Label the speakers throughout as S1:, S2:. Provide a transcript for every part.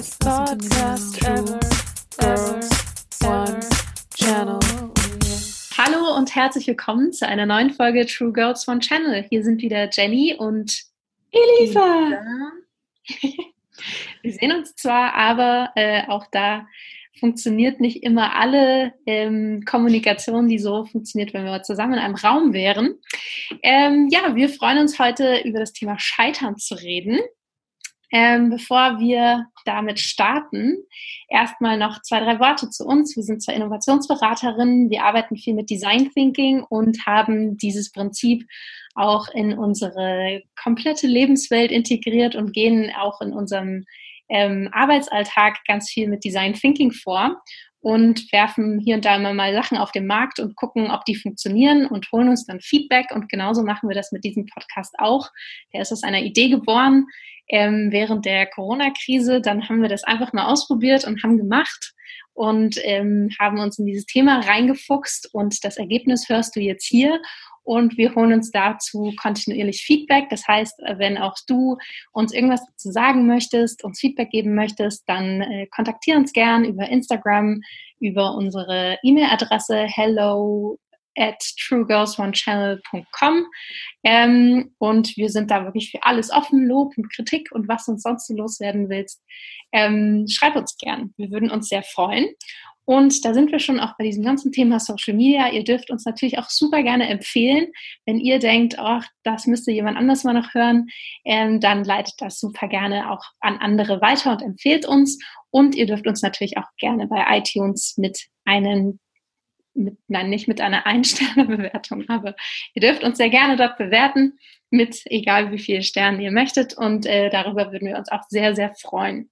S1: Best podcast ever, ever, one channel. Hallo und herzlich willkommen zu einer neuen Folge True Girls One Channel. Hier sind wieder Jenny und
S2: Elisa.
S1: Wir sehen uns zwar, aber äh, auch da funktioniert nicht immer alle ähm, Kommunikation, die so funktioniert, wenn wir zusammen in einem Raum wären. Ähm, ja, wir freuen uns heute über das Thema Scheitern zu reden. Ähm, bevor wir damit starten, erstmal noch zwei, drei Worte zu uns. Wir sind zwei Innovationsberaterinnen. Wir arbeiten viel mit Design Thinking und haben dieses Prinzip auch in unsere komplette Lebenswelt integriert und gehen auch in unserem ähm, Arbeitsalltag ganz viel mit Design Thinking vor und werfen hier und da immer mal Sachen auf den Markt und gucken, ob die funktionieren und holen uns dann Feedback. Und genauso machen wir das mit diesem Podcast auch. Der ist aus einer Idee geboren ähm, während der Corona-Krise. Dann haben wir das einfach mal ausprobiert und haben gemacht und ähm, haben uns in dieses Thema reingefuchst. Und das Ergebnis hörst du jetzt hier und wir holen uns dazu kontinuierlich Feedback. Das heißt, wenn auch du uns irgendwas zu sagen möchtest, uns Feedback geben möchtest, dann äh, kontaktiere uns gern über Instagram, über unsere E-Mail-Adresse hello at truegirlsonechannel.com ähm, und wir sind da wirklich für alles offen, Lob und Kritik und was uns sonst so loswerden willst, ähm, schreib uns gern. Wir würden uns sehr freuen. Und da sind wir schon auch bei diesem ganzen Thema Social Media. Ihr dürft uns natürlich auch super gerne empfehlen. Wenn ihr denkt, ach, das müsste jemand anders mal noch hören, ähm, dann leitet das super gerne auch an andere weiter und empfehlt uns. Und ihr dürft uns natürlich auch gerne bei iTunes mit einem mit, nein, nicht mit einer Ein-Sterne-Bewertung, aber ihr dürft uns sehr gerne dort bewerten, mit egal wie viele Sterne ihr möchtet. Und äh, darüber würden wir uns auch sehr, sehr freuen.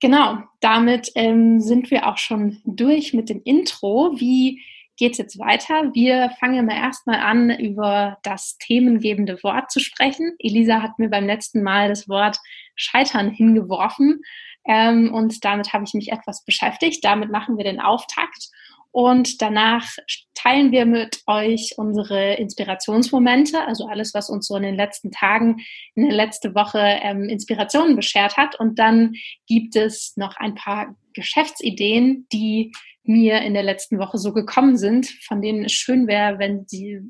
S1: Genau, damit ähm, sind wir auch schon durch mit dem Intro. Wie geht's jetzt weiter? Wir fangen mal erstmal an, über das themengebende Wort zu sprechen. Elisa hat mir beim letzten Mal das Wort Scheitern hingeworfen ähm, und damit habe ich mich etwas beschäftigt. Damit machen wir den Auftakt. Und danach teilen wir mit euch unsere Inspirationsmomente, also alles, was uns so in den letzten Tagen, in der letzten Woche ähm, Inspirationen beschert hat. Und dann gibt es noch ein paar Geschäftsideen, die mir in der letzten Woche so gekommen sind, von denen es schön wäre, wenn sie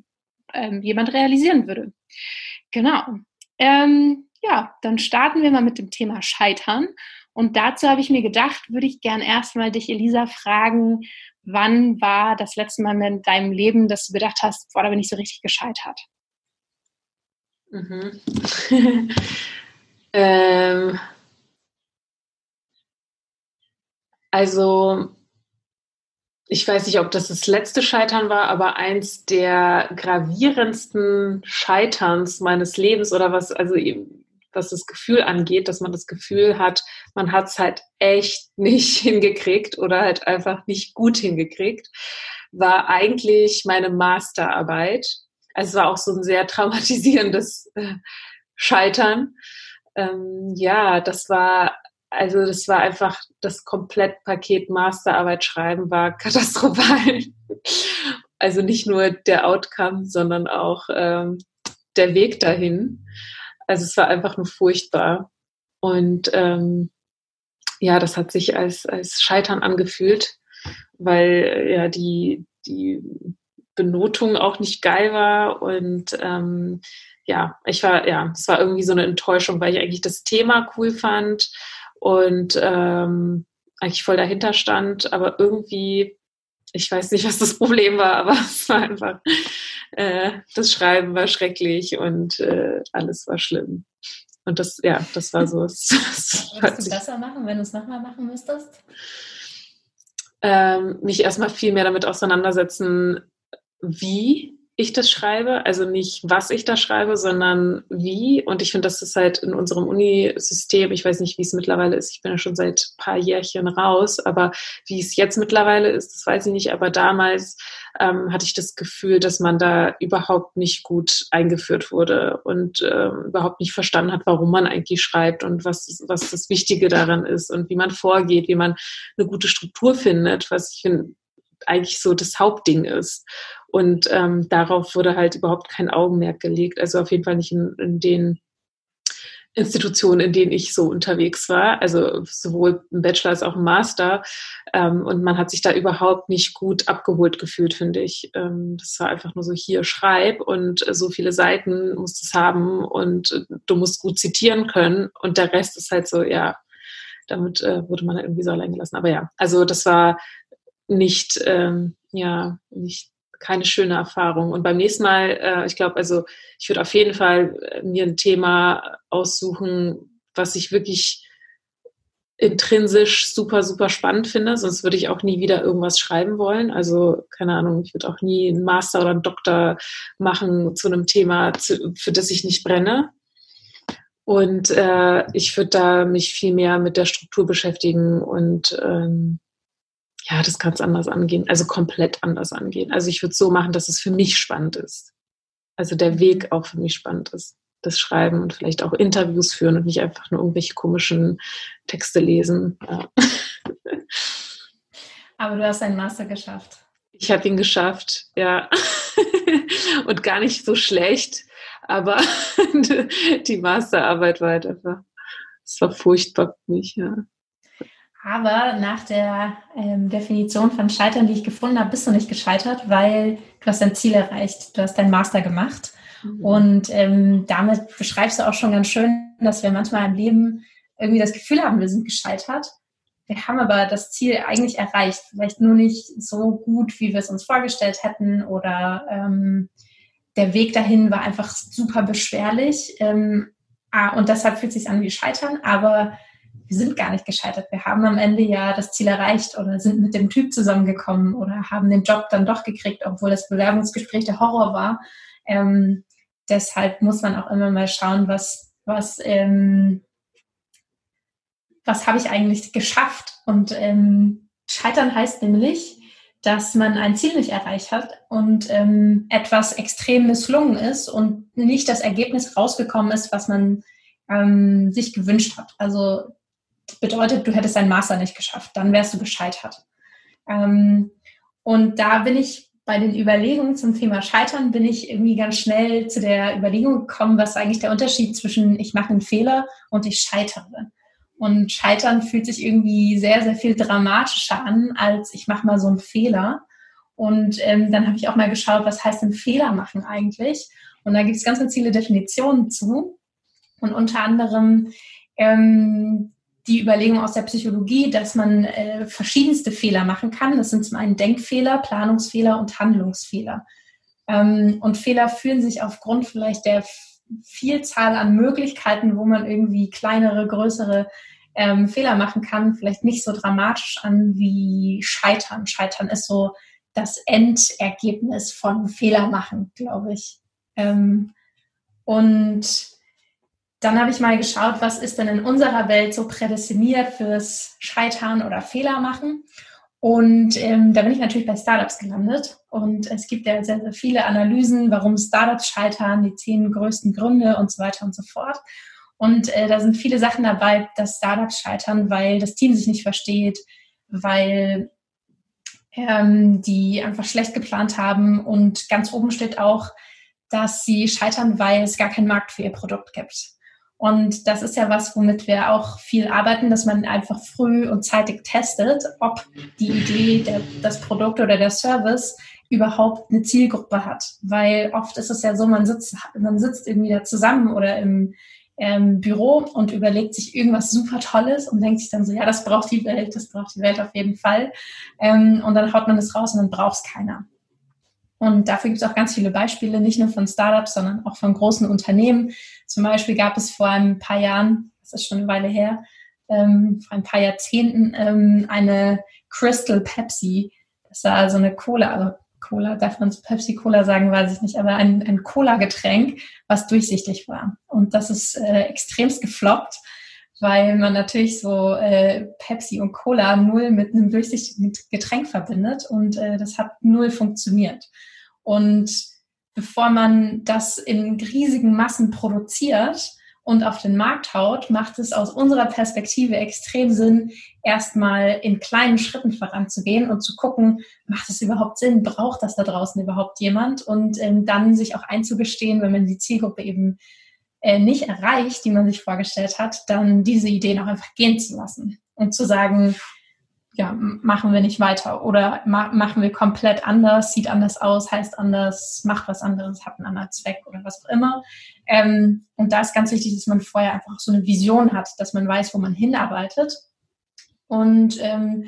S1: ähm, jemand realisieren würde. Genau. Ähm, ja, dann starten wir mal mit dem Thema Scheitern. Und dazu habe ich mir gedacht, würde ich gern erstmal dich, Elisa, fragen, wann war das letzte Mal in deinem Leben, dass du gedacht hast, boah, da bin ich so richtig gescheitert?
S2: Mhm. ähm, also, ich weiß nicht, ob das das letzte Scheitern war, aber eins der gravierendsten Scheiterns meines Lebens oder was, also was das Gefühl angeht, dass man das Gefühl hat, man hat es halt echt nicht hingekriegt oder halt einfach nicht gut hingekriegt, war eigentlich meine Masterarbeit. Also es war auch so ein sehr traumatisierendes äh, Scheitern. Ähm, ja, das war also das war einfach das Komplettpaket Masterarbeit schreiben war katastrophal. Also nicht nur der Outcome, sondern auch ähm, der Weg dahin. Also es war einfach nur furchtbar. Und ähm, ja, das hat sich als, als Scheitern angefühlt, weil ja die, die Benotung auch nicht geil war. Und ähm, ja, ich war, ja, es war irgendwie so eine Enttäuschung, weil ich eigentlich das Thema cool fand und ähm, eigentlich voll dahinter stand, aber irgendwie, ich weiß nicht, was das Problem war, aber es war einfach äh, das Schreiben war schrecklich und äh, alles war schlimm. Und das, ja, das war so.
S1: Würdest du besser machen, wenn du es nochmal machen müsstest?
S2: Ähm, mich erstmal viel mehr damit auseinandersetzen, wie ich das schreibe, also nicht was ich da schreibe, sondern wie. Und ich finde, das ist halt in unserem Unisystem, ich weiß nicht, wie es mittlerweile ist, ich bin ja schon seit paar Jährchen raus, aber wie es jetzt mittlerweile ist, das weiß ich nicht. Aber damals ähm, hatte ich das Gefühl, dass man da überhaupt nicht gut eingeführt wurde und ähm, überhaupt nicht verstanden hat, warum man eigentlich schreibt und was, was das Wichtige daran ist und wie man vorgeht, wie man eine gute Struktur findet, was ich finde, eigentlich so das Hauptding ist. Und ähm, darauf wurde halt überhaupt kein Augenmerk gelegt. Also auf jeden Fall nicht in, in den Institutionen, in denen ich so unterwegs war, also sowohl im Bachelor als auch im Master. Ähm, und man hat sich da überhaupt nicht gut abgeholt gefühlt, finde ich. Ähm, das war einfach nur so, hier schreib und so viele Seiten musst es haben und du musst gut zitieren können. Und der Rest ist halt so, ja, damit äh, wurde man halt irgendwie so allein gelassen. Aber ja, also das war nicht, ähm, ja, nicht keine schöne Erfahrung. Und beim nächsten Mal, äh, ich glaube, also ich würde auf jeden Fall äh, mir ein Thema aussuchen, was ich wirklich intrinsisch super, super spannend finde, sonst würde ich auch nie wieder irgendwas schreiben wollen. Also, keine Ahnung, ich würde auch nie einen Master oder einen Doktor machen zu einem Thema, zu, für das ich nicht brenne. Und äh, ich würde da mich viel mehr mit der Struktur beschäftigen und ähm, ja, das ganz anders angehen, also komplett anders angehen. Also ich würde es so machen, dass es für mich spannend ist. Also der mhm. Weg auch für mich spannend ist. Das Schreiben und vielleicht auch Interviews führen und nicht einfach nur irgendwelche komischen Texte lesen. Ja.
S1: Aber du hast deinen Master geschafft.
S2: Ich habe ihn geschafft, ja. und gar nicht so schlecht. Aber die Masterarbeit war halt einfach, es war furchtbar für mich, ja.
S1: Aber nach der ähm, Definition von Scheitern, die ich gefunden habe, bist du nicht gescheitert, weil du hast dein Ziel erreicht. Du hast deinen Master gemacht. Mhm. Und ähm, damit beschreibst du auch schon ganz schön, dass wir manchmal im Leben irgendwie das Gefühl haben, wir sind gescheitert. Wir haben aber das Ziel eigentlich erreicht. Vielleicht nur nicht so gut, wie wir es uns vorgestellt hätten. Oder ähm, der Weg dahin war einfach super beschwerlich. Ähm, ah, und deshalb fühlt es sich an wie Scheitern. Aber wir sind gar nicht gescheitert. Wir haben am Ende ja das Ziel erreicht oder sind mit dem Typ zusammengekommen oder haben den Job dann doch gekriegt, obwohl das Bewerbungsgespräch der Horror war. Ähm, deshalb muss man auch immer mal schauen, was, was, ähm, was habe ich eigentlich geschafft. Und ähm, scheitern heißt nämlich, dass man ein Ziel nicht erreicht hat und ähm, etwas extrem misslungen ist und nicht das Ergebnis rausgekommen ist, was man ähm, sich gewünscht hat. Also bedeutet, du hättest deinen Master nicht geschafft, dann wärst du gescheitert. Ähm, und da bin ich bei den Überlegungen zum Thema Scheitern, bin ich irgendwie ganz schnell zu der Überlegung gekommen, was eigentlich der Unterschied zwischen ich mache einen Fehler und ich scheitere. Und Scheitern fühlt sich irgendwie sehr, sehr viel dramatischer an, als ich mache mal so einen Fehler. Und ähm, dann habe ich auch mal geschaut, was heißt denn Fehler machen eigentlich? Und da gibt es ganz, ganz viele Definitionen zu. Und unter anderem ähm, die Überlegung aus der Psychologie, dass man äh, verschiedenste Fehler machen kann. Das sind zum einen Denkfehler, Planungsfehler und Handlungsfehler. Ähm, und Fehler fühlen sich aufgrund vielleicht der Vielzahl an Möglichkeiten, wo man irgendwie kleinere, größere ähm, Fehler machen kann, vielleicht nicht so dramatisch an wie Scheitern. Scheitern ist so das Endergebnis von Fehler machen, glaube ich. Ähm, und dann habe ich mal geschaut, was ist denn in unserer Welt so prädestiniert fürs Scheitern oder Fehler machen. Und ähm, da bin ich natürlich bei Startups gelandet. Und es gibt ja sehr, sehr viele Analysen, warum Startups scheitern, die zehn größten Gründe und so weiter und so fort. Und äh, da sind viele Sachen dabei, dass Startups scheitern, weil das Team sich nicht versteht, weil ähm, die einfach schlecht geplant haben. Und ganz oben steht auch, dass sie scheitern, weil es gar keinen Markt für ihr Produkt gibt. Und das ist ja was, womit wir auch viel arbeiten, dass man einfach früh und zeitig testet, ob die Idee, der, das Produkt oder der Service überhaupt eine Zielgruppe hat. Weil oft ist es ja so, man sitzt, man sitzt irgendwie da zusammen oder im ähm, Büro und überlegt sich irgendwas super Tolles und denkt sich dann so, ja, das braucht die Welt, das braucht die Welt auf jeden Fall. Ähm, und dann haut man es raus und dann braucht es keiner. Und dafür gibt es auch ganz viele Beispiele, nicht nur von Startups, sondern auch von großen Unternehmen. Zum Beispiel gab es vor ein paar Jahren, das ist schon eine Weile her, ähm, vor ein paar Jahrzehnten ähm, eine Crystal Pepsi. Das war also eine Cola, also Cola, darf man zu Pepsi Cola sagen, weiß ich nicht, aber ein, ein Cola-Getränk, was durchsichtig war. Und das ist äh, extremst gefloppt, weil man natürlich so äh, Pepsi und Cola null mit einem durchsichtigen Getränk verbindet und äh, das hat null funktioniert. Und bevor man das in riesigen Massen produziert und auf den Markt haut, macht es aus unserer Perspektive extrem Sinn, erstmal in kleinen Schritten voranzugehen und zu gucken, macht es überhaupt Sinn, braucht das da draußen überhaupt jemand? Und ähm, dann sich auch einzugestehen, wenn man die Zielgruppe eben äh, nicht erreicht, die man sich vorgestellt hat, dann diese Ideen auch einfach gehen zu lassen und zu sagen, ja, machen wir nicht weiter oder ma machen wir komplett anders, sieht anders aus, heißt anders, macht was anderes, hat einen anderen Zweck oder was auch immer. Ähm, und da ist ganz wichtig, dass man vorher einfach so eine Vision hat, dass man weiß, wo man hinarbeitet. Und ähm,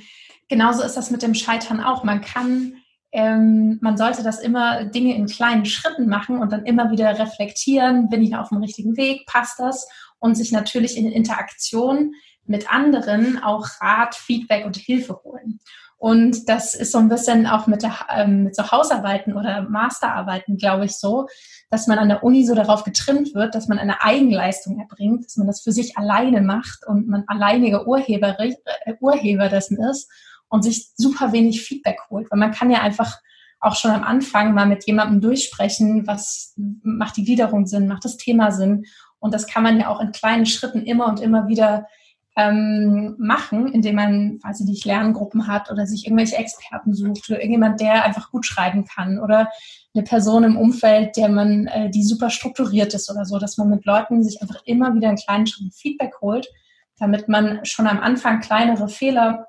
S1: genauso ist das mit dem Scheitern auch. Man kann, ähm, man sollte das immer Dinge in kleinen Schritten machen und dann immer wieder reflektieren, bin ich auf dem richtigen Weg, passt das? Und sich natürlich in Interaktion mit anderen auch Rat, Feedback und Hilfe holen. Und das ist so ein bisschen auch mit, der, ähm, mit so Hausarbeiten oder Masterarbeiten, glaube ich, so, dass man an der Uni so darauf getrimmt wird, dass man eine Eigenleistung erbringt, dass man das für sich alleine macht und man alleiniger Urheber, äh, Urheber dessen ist und sich super wenig Feedback holt. Weil man kann ja einfach auch schon am Anfang mal mit jemandem durchsprechen, was macht die Gliederung Sinn, macht das Thema Sinn. Und das kann man ja auch in kleinen Schritten immer und immer wieder ähm, machen, indem man, ich nicht, Lerngruppen hat oder sich irgendwelche Experten sucht oder irgendjemand, der einfach gut schreiben kann oder eine Person im Umfeld, der man, äh, die super strukturiert ist oder so, dass man mit Leuten sich einfach immer wieder einen kleinen Schritt Feedback holt, damit man schon am Anfang kleinere Fehler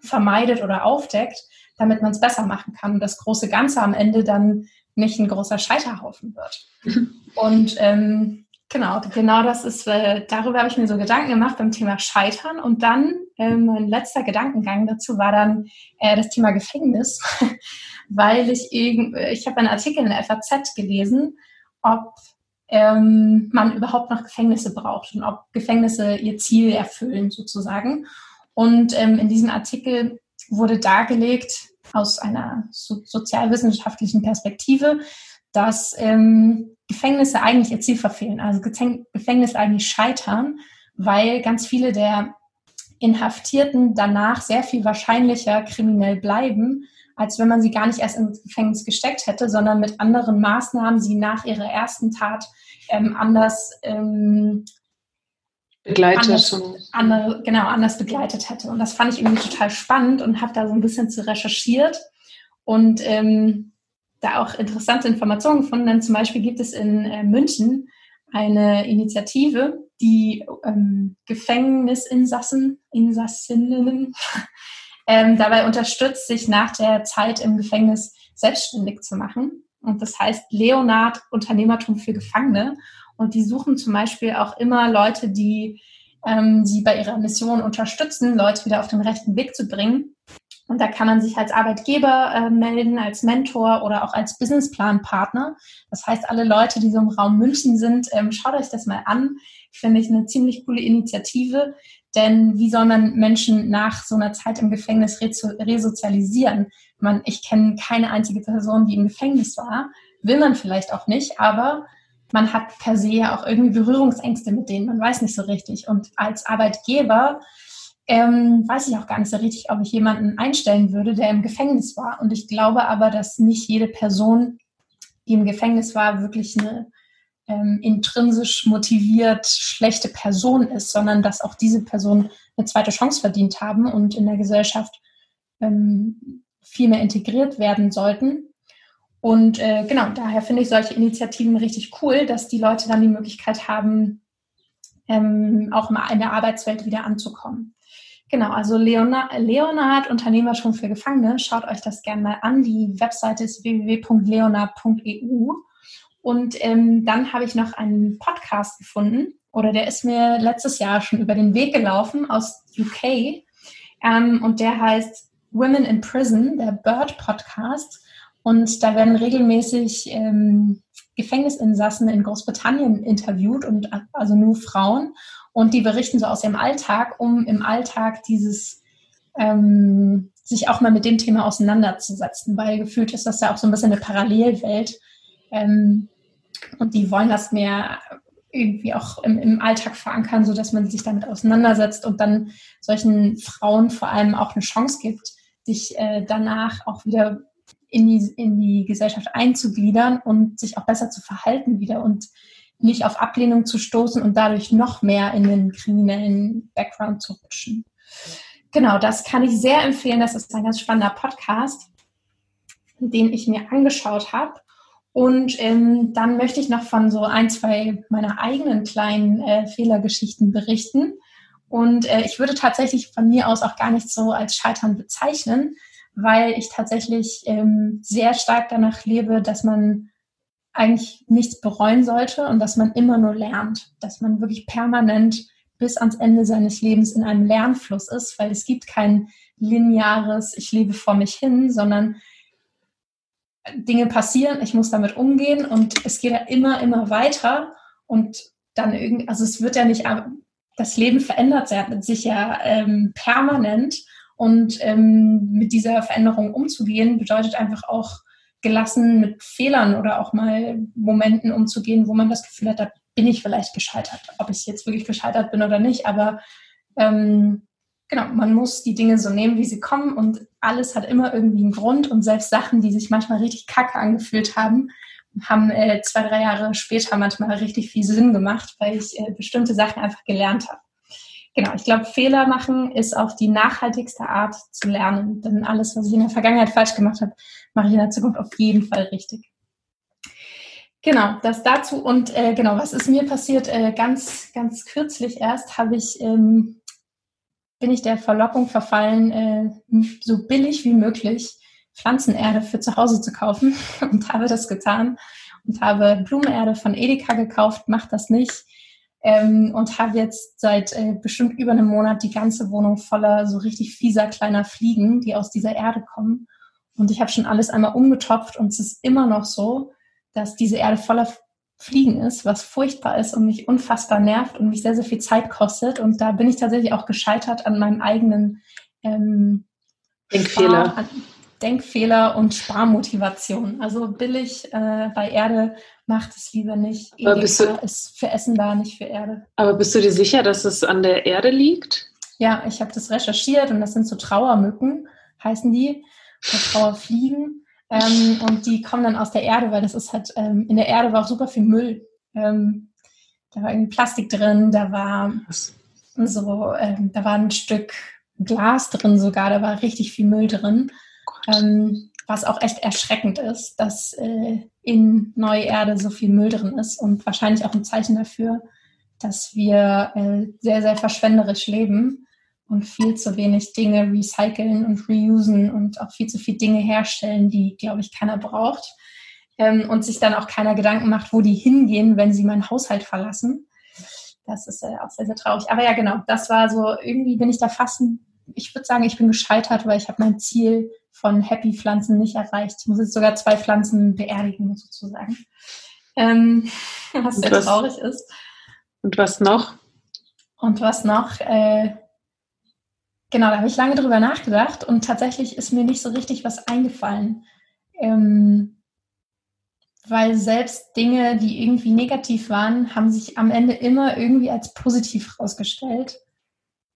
S1: vermeidet oder aufdeckt, damit man es besser machen kann und das große Ganze am Ende dann nicht ein großer Scheiterhaufen wird. Und ähm, Genau, genau das ist, äh, darüber habe ich mir so Gedanken gemacht beim Thema Scheitern. Und dann, äh, mein letzter Gedankengang dazu war dann äh, das Thema Gefängnis, weil ich irgend, ich habe einen Artikel in der FAZ gelesen, ob ähm, man überhaupt noch Gefängnisse braucht und ob Gefängnisse ihr Ziel erfüllen sozusagen. Und ähm, in diesem Artikel wurde dargelegt aus einer so sozialwissenschaftlichen Perspektive, dass ähm, Gefängnisse eigentlich ihr Ziel verfehlen, also Gefängnisse eigentlich scheitern, weil ganz viele der Inhaftierten danach sehr viel wahrscheinlicher kriminell bleiben, als wenn man sie gar nicht erst ins Gefängnis gesteckt hätte, sondern mit anderen Maßnahmen sie nach ihrer ersten Tat ähm, anders ähm, begleitet anders, andere, genau anders begleitet hätte. Und das fand ich irgendwie total spannend und habe da so ein bisschen zu recherchiert und ähm, da auch interessante Informationen gefunden. Denn zum Beispiel gibt es in äh, München eine Initiative, die ähm, Gefängnisinsassen, Insassinnen ähm, dabei unterstützt, sich nach der Zeit im Gefängnis selbstständig zu machen. Und das heißt Leonard Unternehmertum für Gefangene. Und die suchen zum Beispiel auch immer Leute, die ähm, sie bei ihrer Mission unterstützen, Leute wieder auf den rechten Weg zu bringen. Und da kann man sich als Arbeitgeber äh, melden, als Mentor oder auch als Businessplanpartner. Das heißt, alle Leute, die so im Raum München sind, ähm, schaut euch das mal an. Finde ich eine ziemlich coole Initiative. Denn wie soll man Menschen nach so einer Zeit im Gefängnis resozialisieren? Man, ich kenne keine einzige Person, die im Gefängnis war. Will man vielleicht auch nicht, aber man hat per se ja auch irgendwie Berührungsängste mit denen. Man weiß nicht so richtig. Und als Arbeitgeber ähm, weiß ich auch gar nicht so richtig, ob ich jemanden einstellen würde, der im Gefängnis war. Und ich glaube aber, dass nicht jede Person, die im Gefängnis war, wirklich eine ähm, intrinsisch motiviert schlechte Person ist, sondern dass auch diese Personen eine zweite Chance verdient haben und in der Gesellschaft ähm, viel mehr integriert werden sollten. Und äh, genau, daher finde ich solche Initiativen richtig cool, dass die Leute dann die Möglichkeit haben, ähm, auch mal in der Arbeitswelt wieder anzukommen. Genau, also Leonard, Leonard Unternehmertum für Gefangene. Schaut euch das gerne mal an. Die Webseite ist www.leonard.eu. Und ähm, dann habe ich noch einen Podcast gefunden, oder der ist mir letztes Jahr schon über den Weg gelaufen aus UK. Ähm, und der heißt Women in Prison, der Bird Podcast. Und da werden regelmäßig ähm, Gefängnisinsassen in Großbritannien interviewt und also nur Frauen. Und die berichten so aus ihrem Alltag, um im Alltag dieses ähm, sich auch mal mit dem Thema auseinanderzusetzen, weil gefühlt ist das ja auch so ein bisschen eine Parallelwelt. Ähm, und die wollen das mehr irgendwie auch im, im Alltag verankern, so dass man sich damit auseinandersetzt und dann solchen Frauen vor allem auch eine Chance gibt, sich äh, danach auch wieder in die, in die Gesellschaft einzugliedern und sich auch besser zu verhalten wieder und nicht auf Ablehnung zu stoßen und dadurch noch mehr in den kriminellen Background zu rutschen. Genau, das kann ich sehr empfehlen. Das ist ein ganz spannender Podcast, den ich mir angeschaut habe. Und ähm, dann möchte ich noch von so ein, zwei meiner eigenen kleinen äh, Fehlergeschichten berichten. Und äh, ich würde tatsächlich von mir aus auch gar nicht so als Scheitern bezeichnen, weil ich tatsächlich ähm, sehr stark danach lebe, dass man eigentlich nichts bereuen sollte und dass man immer nur lernt, dass man wirklich permanent bis ans Ende seines Lebens in einem Lernfluss ist, weil es gibt kein lineares, ich lebe vor mich hin, sondern Dinge passieren, ich muss damit umgehen und es geht ja immer, immer weiter und dann irgendwie, also es wird ja nicht, das Leben verändert sich ja ähm, permanent und ähm, mit dieser Veränderung umzugehen bedeutet einfach auch gelassen mit Fehlern oder auch mal Momenten umzugehen, wo man das Gefühl hat, da bin ich vielleicht gescheitert. Ob ich jetzt wirklich gescheitert bin oder nicht, aber ähm, genau, man muss die Dinge so nehmen, wie sie kommen und alles hat immer irgendwie einen Grund und selbst Sachen, die sich manchmal richtig kacke angefühlt haben, haben äh, zwei, drei Jahre später manchmal richtig viel Sinn gemacht, weil ich äh, bestimmte Sachen einfach gelernt habe. Genau, ich glaube, Fehler machen ist auch die nachhaltigste Art zu lernen. Denn alles, was ich in der Vergangenheit falsch gemacht habe, mache ich in der Zukunft auf jeden Fall richtig. Genau, das dazu. Und äh, genau, was ist mir passiert? Äh, ganz, ganz kürzlich erst habe ich, ähm, bin ich der Verlockung verfallen, äh, so billig wie möglich Pflanzenerde für zu Hause zu kaufen und habe das getan und habe Blumenerde von Edeka gekauft, macht das nicht ähm, und habe jetzt seit äh, bestimmt über einem Monat die ganze Wohnung voller so richtig fieser kleiner Fliegen, die aus dieser Erde kommen. Und ich habe schon alles einmal umgetopft und es ist immer noch so, dass diese Erde voller Fliegen ist, was furchtbar ist und mich unfassbar nervt und mich sehr, sehr viel Zeit kostet. Und da bin ich tatsächlich auch gescheitert an meinem eigenen ähm,
S2: Denkfehler. Spar
S1: Denkfehler und Sparmotivation. Also billig äh, bei Erde macht es lieber nicht.
S2: Aber bist du,
S1: ist für Essen da, nicht für Erde.
S2: Aber bist du dir sicher, dass es an der Erde liegt?
S1: Ja, ich habe das recherchiert und das sind so Trauermücken, heißen die, oder Trauerfliegen. Ähm, und die kommen dann aus der Erde, weil das ist halt, ähm, in der Erde war auch super viel Müll. Ähm, da war irgendwie Plastik drin, da war so, ähm, da war ein Stück Glas drin sogar, da war richtig viel Müll drin. Ähm, was auch echt erschreckend ist, dass äh, in Neue Erde so viel Müll drin ist und wahrscheinlich auch ein Zeichen dafür, dass wir äh, sehr, sehr verschwenderisch leben und viel zu wenig Dinge recyceln und reusen und auch viel zu viele Dinge herstellen, die, glaube ich, keiner braucht. Ähm, und sich dann auch keiner Gedanken macht, wo die hingehen, wenn sie meinen Haushalt verlassen. Das ist äh, auch sehr, sehr traurig. Aber ja, genau, das war so, irgendwie bin ich da fast, ich würde sagen, ich bin gescheitert, weil ich habe mein Ziel von Happy-Pflanzen nicht erreicht. Ich muss jetzt sogar zwei Pflanzen beerdigen, sozusagen. Ähm, was sehr was, traurig ist.
S2: Und was noch?
S1: Und was noch? Äh, genau, da habe ich lange drüber nachgedacht und tatsächlich ist mir nicht so richtig was eingefallen. Ähm, weil selbst Dinge, die irgendwie negativ waren, haben sich am Ende immer irgendwie als positiv herausgestellt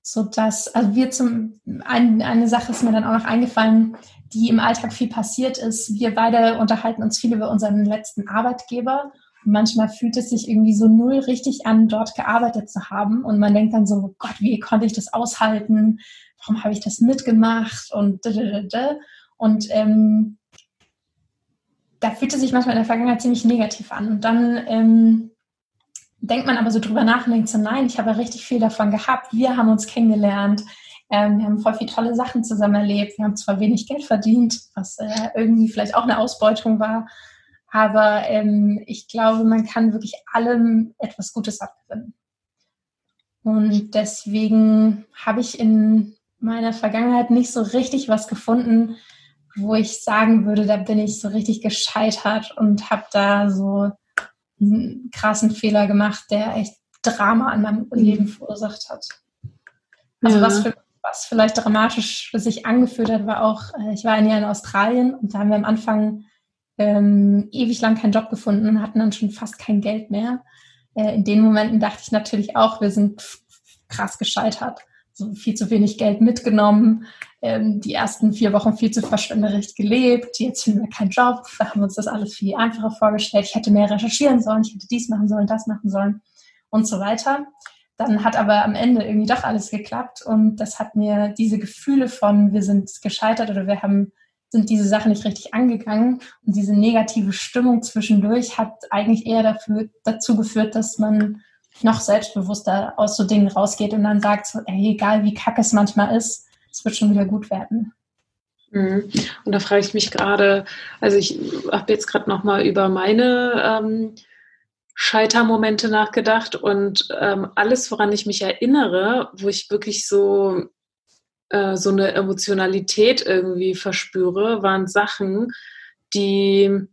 S1: so dass also wir zum ein, eine Sache ist mir dann auch noch eingefallen, die im Alltag viel passiert ist. Wir beide unterhalten uns viel über unseren letzten Arbeitgeber. Und manchmal fühlt es sich irgendwie so null richtig an, dort gearbeitet zu haben. Und man denkt dann so, oh Gott, wie konnte ich das aushalten? Warum habe ich das mitgemacht? Und und ähm, da fühlt es sich manchmal in der Vergangenheit ziemlich negativ an. Und dann ähm, denkt man aber so drüber nach und denkt so, nein, ich habe ja richtig viel davon gehabt. Wir haben uns kennengelernt. Ähm, wir haben voll viele tolle Sachen zusammen erlebt. Wir haben zwar wenig Geld verdient, was äh, irgendwie vielleicht auch eine Ausbeutung war, aber ähm, ich glaube, man kann wirklich allem etwas Gutes abgewinnen. Und deswegen habe ich in meiner Vergangenheit nicht so richtig was gefunden, wo ich sagen würde, da bin ich so richtig gescheitert und habe da so einen krassen Fehler gemacht, der echt Drama an meinem mhm. Leben verursacht hat. Also ja. was, für, was vielleicht dramatisch für sich angeführt hat, war auch, äh, ich war ein Jahr in Australien und da haben wir am Anfang ähm, ewig lang keinen Job gefunden und hatten dann schon fast kein Geld mehr. Äh, in den Momenten dachte ich natürlich auch, wir sind krass gescheitert. So viel zu wenig Geld mitgenommen, ähm, die ersten vier Wochen viel zu verschwenderisch gelebt, jetzt finden wir keinen Job, da haben wir uns das alles viel einfacher vorgestellt. Ich hätte mehr recherchieren sollen, ich hätte dies machen sollen, das machen sollen und so weiter. Dann hat aber am Ende irgendwie doch alles geklappt und das hat mir diese Gefühle von, wir sind gescheitert oder wir haben sind diese Sachen nicht richtig angegangen. Und diese negative Stimmung zwischendurch hat eigentlich eher dafür, dazu geführt, dass man noch selbstbewusster aus so Dingen rausgeht und dann sagt so, ey, egal wie kacke es manchmal ist, es wird schon wieder gut werden.
S2: Mhm. Und da frage ich mich gerade, also ich habe jetzt gerade nochmal über meine ähm, Scheitermomente nachgedacht und ähm, alles, woran ich mich erinnere, wo ich wirklich so, äh, so eine Emotionalität irgendwie verspüre, waren Sachen, die,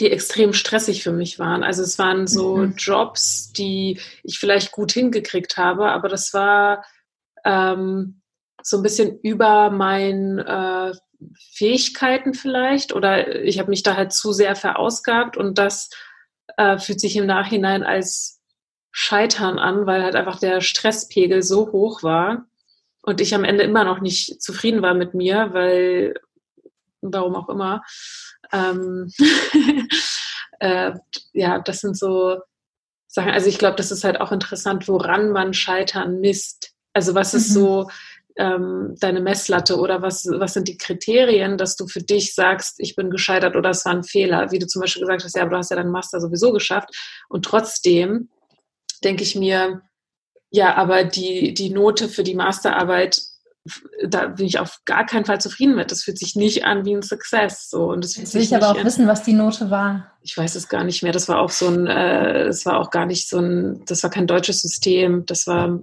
S2: die extrem stressig für mich waren. Also es waren so mhm. Jobs, die ich vielleicht gut hingekriegt habe, aber das war ähm, so ein bisschen über mein äh, Fähigkeiten vielleicht oder ich habe mich da halt zu sehr verausgabt und das äh, fühlt sich im Nachhinein als Scheitern an, weil halt einfach der Stresspegel so hoch war und ich am Ende immer noch nicht zufrieden war mit mir, weil, warum auch immer, ähm, äh, ja, das sind so Sachen, also ich glaube, das ist halt auch interessant, woran man Scheitern misst. Also was ist mhm. so ähm, deine Messlatte oder was, was sind die Kriterien, dass du für dich sagst, ich bin gescheitert oder es war ein Fehler? Wie du zum Beispiel gesagt hast, ja, aber du hast ja deinen Master sowieso geschafft. Und trotzdem denke ich mir, ja, aber die, die Note für die Masterarbeit da bin ich auf gar keinen Fall zufrieden mit. Das fühlt sich nicht an wie ein Success. So. Und das
S1: Jetzt will ich aber auch an, wissen, was die Note war.
S2: Ich weiß es gar nicht mehr. Das war auch so ein, äh, das war auch gar nicht so ein, das war kein deutsches System. Das war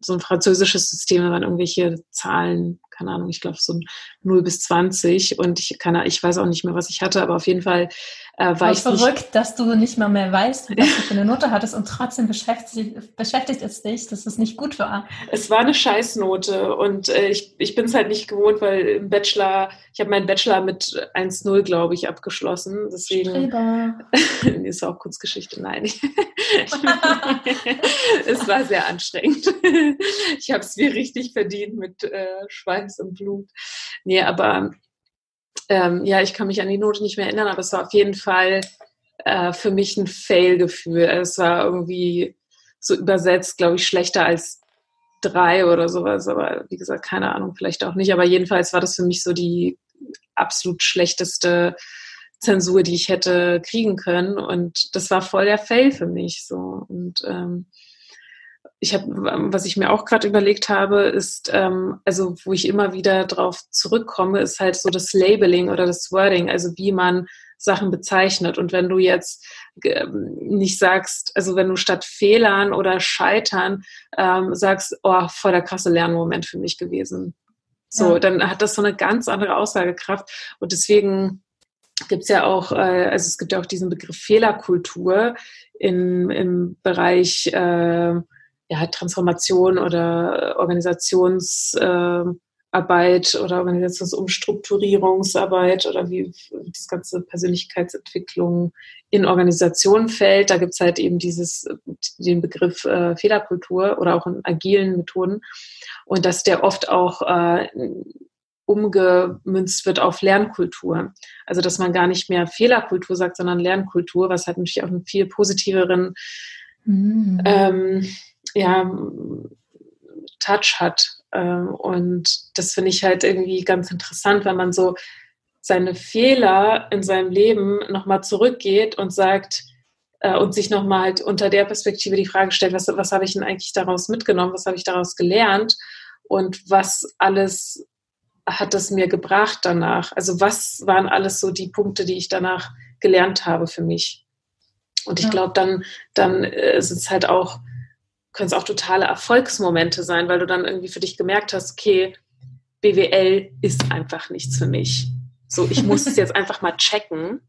S2: so ein französisches System. Da waren irgendwelche Zahlen, keine Ahnung, ich glaube so ein 0 bis 20. Und ich kann, ich weiß auch nicht mehr, was ich hatte, aber auf jeden Fall
S1: äh, war ich verrückt, nicht, dass du nicht mal mehr weißt, was du für eine Note hattest und trotzdem beschäftigt, beschäftigt es dich, dass es nicht gut war.
S2: Es war eine Scheißnote und äh, ich, ich bin es halt nicht gewohnt, weil im Bachelor, ich habe meinen Bachelor mit 1-0, glaube ich, abgeschlossen. Deswegen ist auch Kurzgeschichte, nein. es war sehr anstrengend. ich habe es mir richtig verdient mit äh, Schweiß und Blut. Nee, aber ähm, ja, ich kann mich an die Note nicht mehr erinnern, aber es war auf jeden Fall äh, für mich ein Fail-Gefühl. Es war irgendwie so übersetzt, glaube ich, schlechter als drei oder sowas. Aber wie gesagt, keine Ahnung, vielleicht auch nicht. Aber jedenfalls war das für mich so die absolut schlechteste Zensur, die ich hätte kriegen können. Und das war voll der Fail für mich. So. Und ähm, ich habe, was ich mir auch gerade überlegt habe, ist, ähm, also wo ich immer wieder drauf zurückkomme, ist halt so das Labeling oder das Wording, also wie man Sachen bezeichnet. Und wenn du jetzt ähm, nicht sagst, also wenn du statt Fehlern oder Scheitern ähm, sagst, oh, voll der krasse Lernmoment für mich gewesen. So, ja. dann hat das so eine ganz andere Aussagekraft. Und deswegen gibt es ja auch, äh, also es gibt ja auch diesen Begriff Fehlerkultur in, im Bereich äh, ja, Transformation oder Organisationsarbeit äh, oder Organisationsumstrukturierungsarbeit oder wie das ganze Persönlichkeitsentwicklung in Organisationen fällt. Da gibt es halt eben dieses, den Begriff äh, Fehlerkultur oder auch in agilen Methoden. Und dass der oft auch äh, umgemünzt wird auf Lernkultur. Also dass man gar nicht mehr Fehlerkultur sagt, sondern Lernkultur, was halt natürlich auch einen viel positiveren mhm. ähm, ja, Touch hat. Ähm, und das finde ich halt irgendwie ganz interessant, wenn man so seine Fehler in seinem Leben nochmal zurückgeht und sagt, äh, und sich nochmal halt unter der Perspektive die Frage stellt, was, was habe ich denn eigentlich daraus mitgenommen, was habe ich daraus gelernt und was alles hat es mir gebracht danach? Also was waren alles so die Punkte, die ich danach gelernt habe für mich? Und ich ja. glaube, dann, dann äh, ist es halt auch können es auch totale Erfolgsmomente sein, weil du dann irgendwie für dich gemerkt hast, okay, BWL ist einfach nichts für mich. So, ich muss es jetzt einfach mal checken.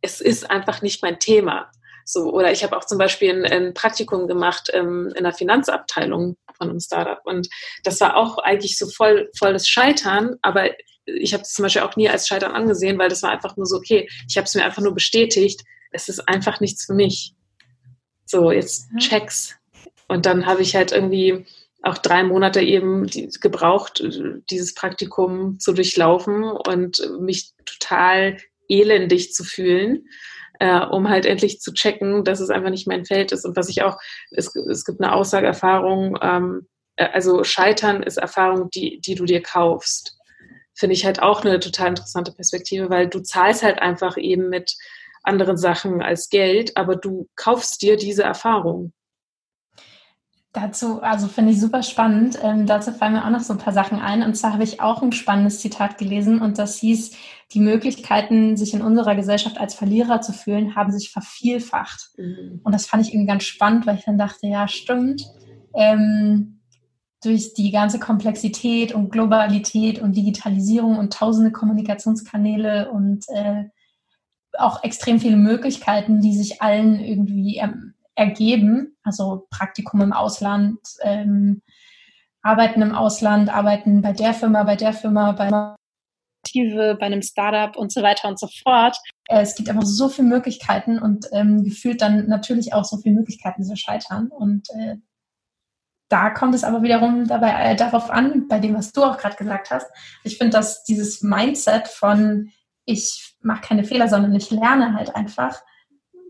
S2: Es ist einfach nicht mein Thema. So, oder ich habe auch zum Beispiel ein, ein Praktikum gemacht ähm, in der Finanzabteilung von einem Startup. Und das war auch eigentlich so voll, voll das Scheitern, aber ich habe es zum Beispiel auch nie als Scheitern angesehen, weil das war einfach nur so, okay, ich habe es mir einfach nur bestätigt, es ist einfach nichts für mich. So, jetzt check's. Und dann habe ich halt irgendwie auch drei Monate eben gebraucht, dieses Praktikum zu durchlaufen und mich total elendig zu fühlen, äh, um halt endlich zu checken, dass es einfach nicht mein Feld ist. Und was ich auch, es, es gibt eine Aussageerfahrung, ähm, äh, also Scheitern ist Erfahrung, die, die du dir kaufst. finde ich halt auch eine total interessante Perspektive, weil du zahlst halt einfach eben mit anderen Sachen als Geld, aber du kaufst dir diese Erfahrung.
S1: Dazu, also finde ich super spannend. Ähm, dazu fallen mir auch noch so ein paar Sachen ein. Und zwar habe ich auch ein spannendes Zitat gelesen und das hieß, die Möglichkeiten, sich in unserer Gesellschaft als Verlierer zu fühlen, haben sich vervielfacht. Mhm. Und das fand ich irgendwie ganz spannend, weil ich dann dachte, ja, stimmt. Ähm, durch die ganze Komplexität und Globalität und Digitalisierung und tausende Kommunikationskanäle und äh, auch extrem viele Möglichkeiten, die sich allen irgendwie ähm, ergeben. Also Praktikum im Ausland, ähm, Arbeiten im Ausland, Arbeiten bei der Firma, bei der Firma, bei bei einem Startup und so weiter und so fort. Äh, es gibt einfach so viele Möglichkeiten und ähm, gefühlt dann natürlich auch so viele Möglichkeiten zu scheitern. Und äh, da kommt es aber wiederum dabei äh, darauf an, bei dem, was du auch gerade gesagt hast. Ich finde, dass dieses Mindset von ich mache keine Fehler, sondern ich lerne halt einfach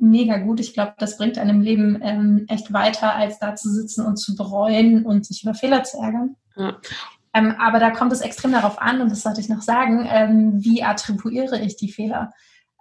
S1: mega gut. Ich glaube, das bringt einem Leben ähm, echt weiter, als da zu sitzen und zu bereuen und sich über Fehler zu ärgern. Ja. Ähm, aber da kommt es extrem darauf an, und das sollte ich noch sagen, ähm, wie attribuiere ich die Fehler?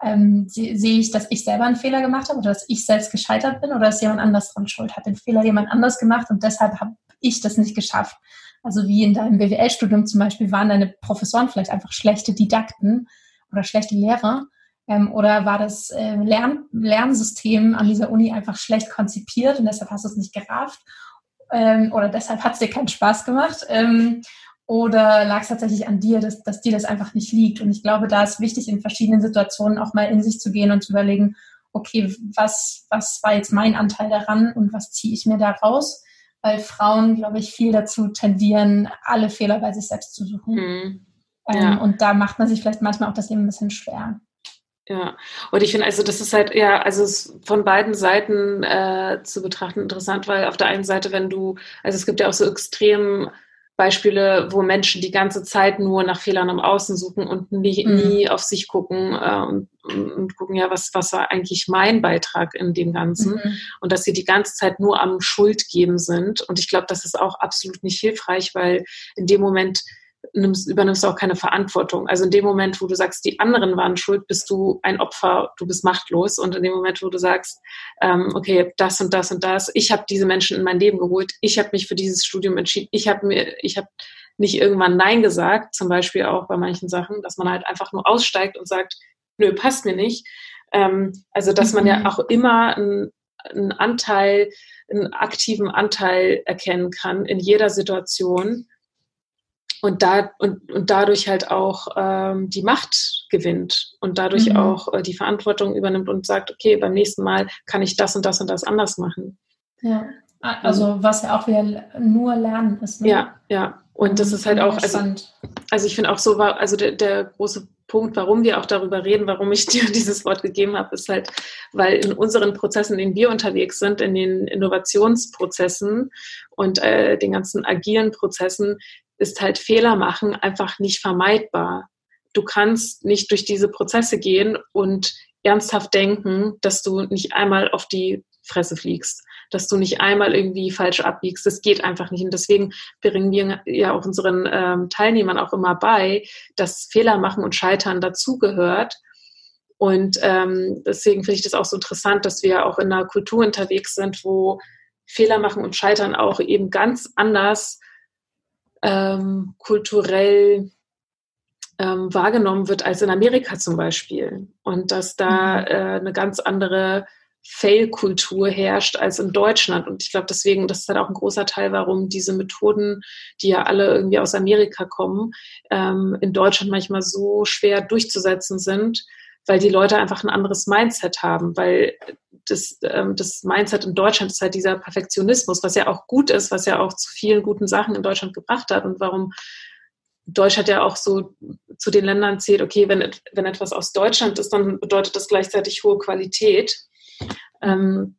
S1: Ähm, sehe ich, dass ich selber einen Fehler gemacht habe oder dass ich selbst gescheitert bin oder ist jemand anders dran schuld? Hat den Fehler jemand anders gemacht und deshalb habe ich das nicht geschafft? Also wie in deinem BWL-Studium zum Beispiel waren deine Professoren vielleicht einfach schlechte Didakten oder schlechte Lehrer ähm, oder war das äh, Lern Lernsystem an dieser Uni einfach schlecht konzipiert und deshalb hast du es nicht gerafft? Ähm, oder deshalb hat es dir keinen Spaß gemacht? Ähm, oder lag es tatsächlich an dir, dass, dass dir das einfach nicht liegt? Und ich glaube, da ist wichtig, in verschiedenen Situationen auch mal in sich zu gehen und zu überlegen, okay, was, was war jetzt mein Anteil daran und was ziehe ich mir da raus? Weil Frauen, glaube ich, viel dazu tendieren, alle Fehler bei sich selbst zu suchen. Mhm. Ja. Ähm, und da macht man sich vielleicht manchmal auch das Leben ein bisschen schwer.
S2: Ja, und ich finde, also das ist halt, ja, also es von beiden Seiten äh, zu betrachten interessant, weil auf der einen Seite, wenn du, also es gibt ja auch so extrem Beispiele, wo Menschen die ganze Zeit nur nach Fehlern im Außen suchen und nie, mhm. nie auf sich gucken äh, und, und, gucken, ja, was, was war eigentlich mein Beitrag in dem Ganzen? Mhm. Und dass sie die ganze Zeit nur am Schuld geben sind. Und ich glaube, das ist auch absolut nicht hilfreich, weil in dem Moment nimmst, übernimmst du auch keine Verantwortung. Also in dem Moment, wo du sagst, die anderen waren schuld, bist du ein Opfer, du bist machtlos. Und in dem Moment, wo du sagst, ähm, okay, das und das und das, ich habe diese Menschen in mein Leben geholt, ich habe mich für dieses Studium entschieden, ich habe mir, ich habe nicht irgendwann Nein gesagt, zum Beispiel auch bei manchen Sachen, dass man halt einfach nur aussteigt und sagt, nö, passt mir nicht. Ähm, also dass man ja mhm. auch immer einen, einen Anteil, einen aktiven Anteil erkennen kann in jeder Situation und, da, und, und dadurch halt auch ähm, die Macht gewinnt und dadurch mhm. auch äh, die Verantwortung übernimmt und sagt, okay, beim nächsten Mal kann ich das und das und das anders machen.
S1: Ja, also was ja auch wieder nur Lernen ist.
S2: Ne? Ja, ja. Und das ist halt auch, also, also ich finde auch so, also der, der große Punkt, warum wir auch darüber reden, warum ich dir dieses Wort gegeben habe, ist halt, weil in unseren Prozessen, in denen wir unterwegs sind, in den Innovationsprozessen und äh, den ganzen agilen Prozessen, ist halt Fehler machen einfach nicht vermeidbar. Du kannst nicht durch diese Prozesse gehen und ernsthaft denken, dass du nicht einmal auf die Fresse fliegst, dass du nicht einmal irgendwie falsch abbiegst. Das geht einfach nicht. Und deswegen bringen wir ja auch unseren ähm, Teilnehmern auch immer bei, dass Fehler machen und Scheitern dazugehört. Und ähm, deswegen finde ich das auch so interessant, dass wir auch in einer Kultur unterwegs sind, wo Fehler machen und Scheitern auch eben ganz anders ähm, kulturell ähm, wahrgenommen wird als in Amerika zum Beispiel. Und dass da mhm. äh, eine ganz andere Fail-Kultur herrscht als in Deutschland. Und ich glaube deswegen, das ist halt auch ein großer Teil, warum diese Methoden, die ja alle irgendwie aus Amerika kommen, ähm, in Deutschland manchmal so schwer durchzusetzen sind, weil die Leute einfach ein anderes Mindset haben, weil das, ähm, das Mindset in Deutschland ist halt dieser Perfektionismus, was ja auch gut ist, was ja auch zu vielen guten Sachen in Deutschland gebracht hat und warum Deutschland ja auch so zu den Ländern zählt, okay, wenn, wenn etwas aus Deutschland ist, dann bedeutet das gleichzeitig hohe Qualität. Ähm,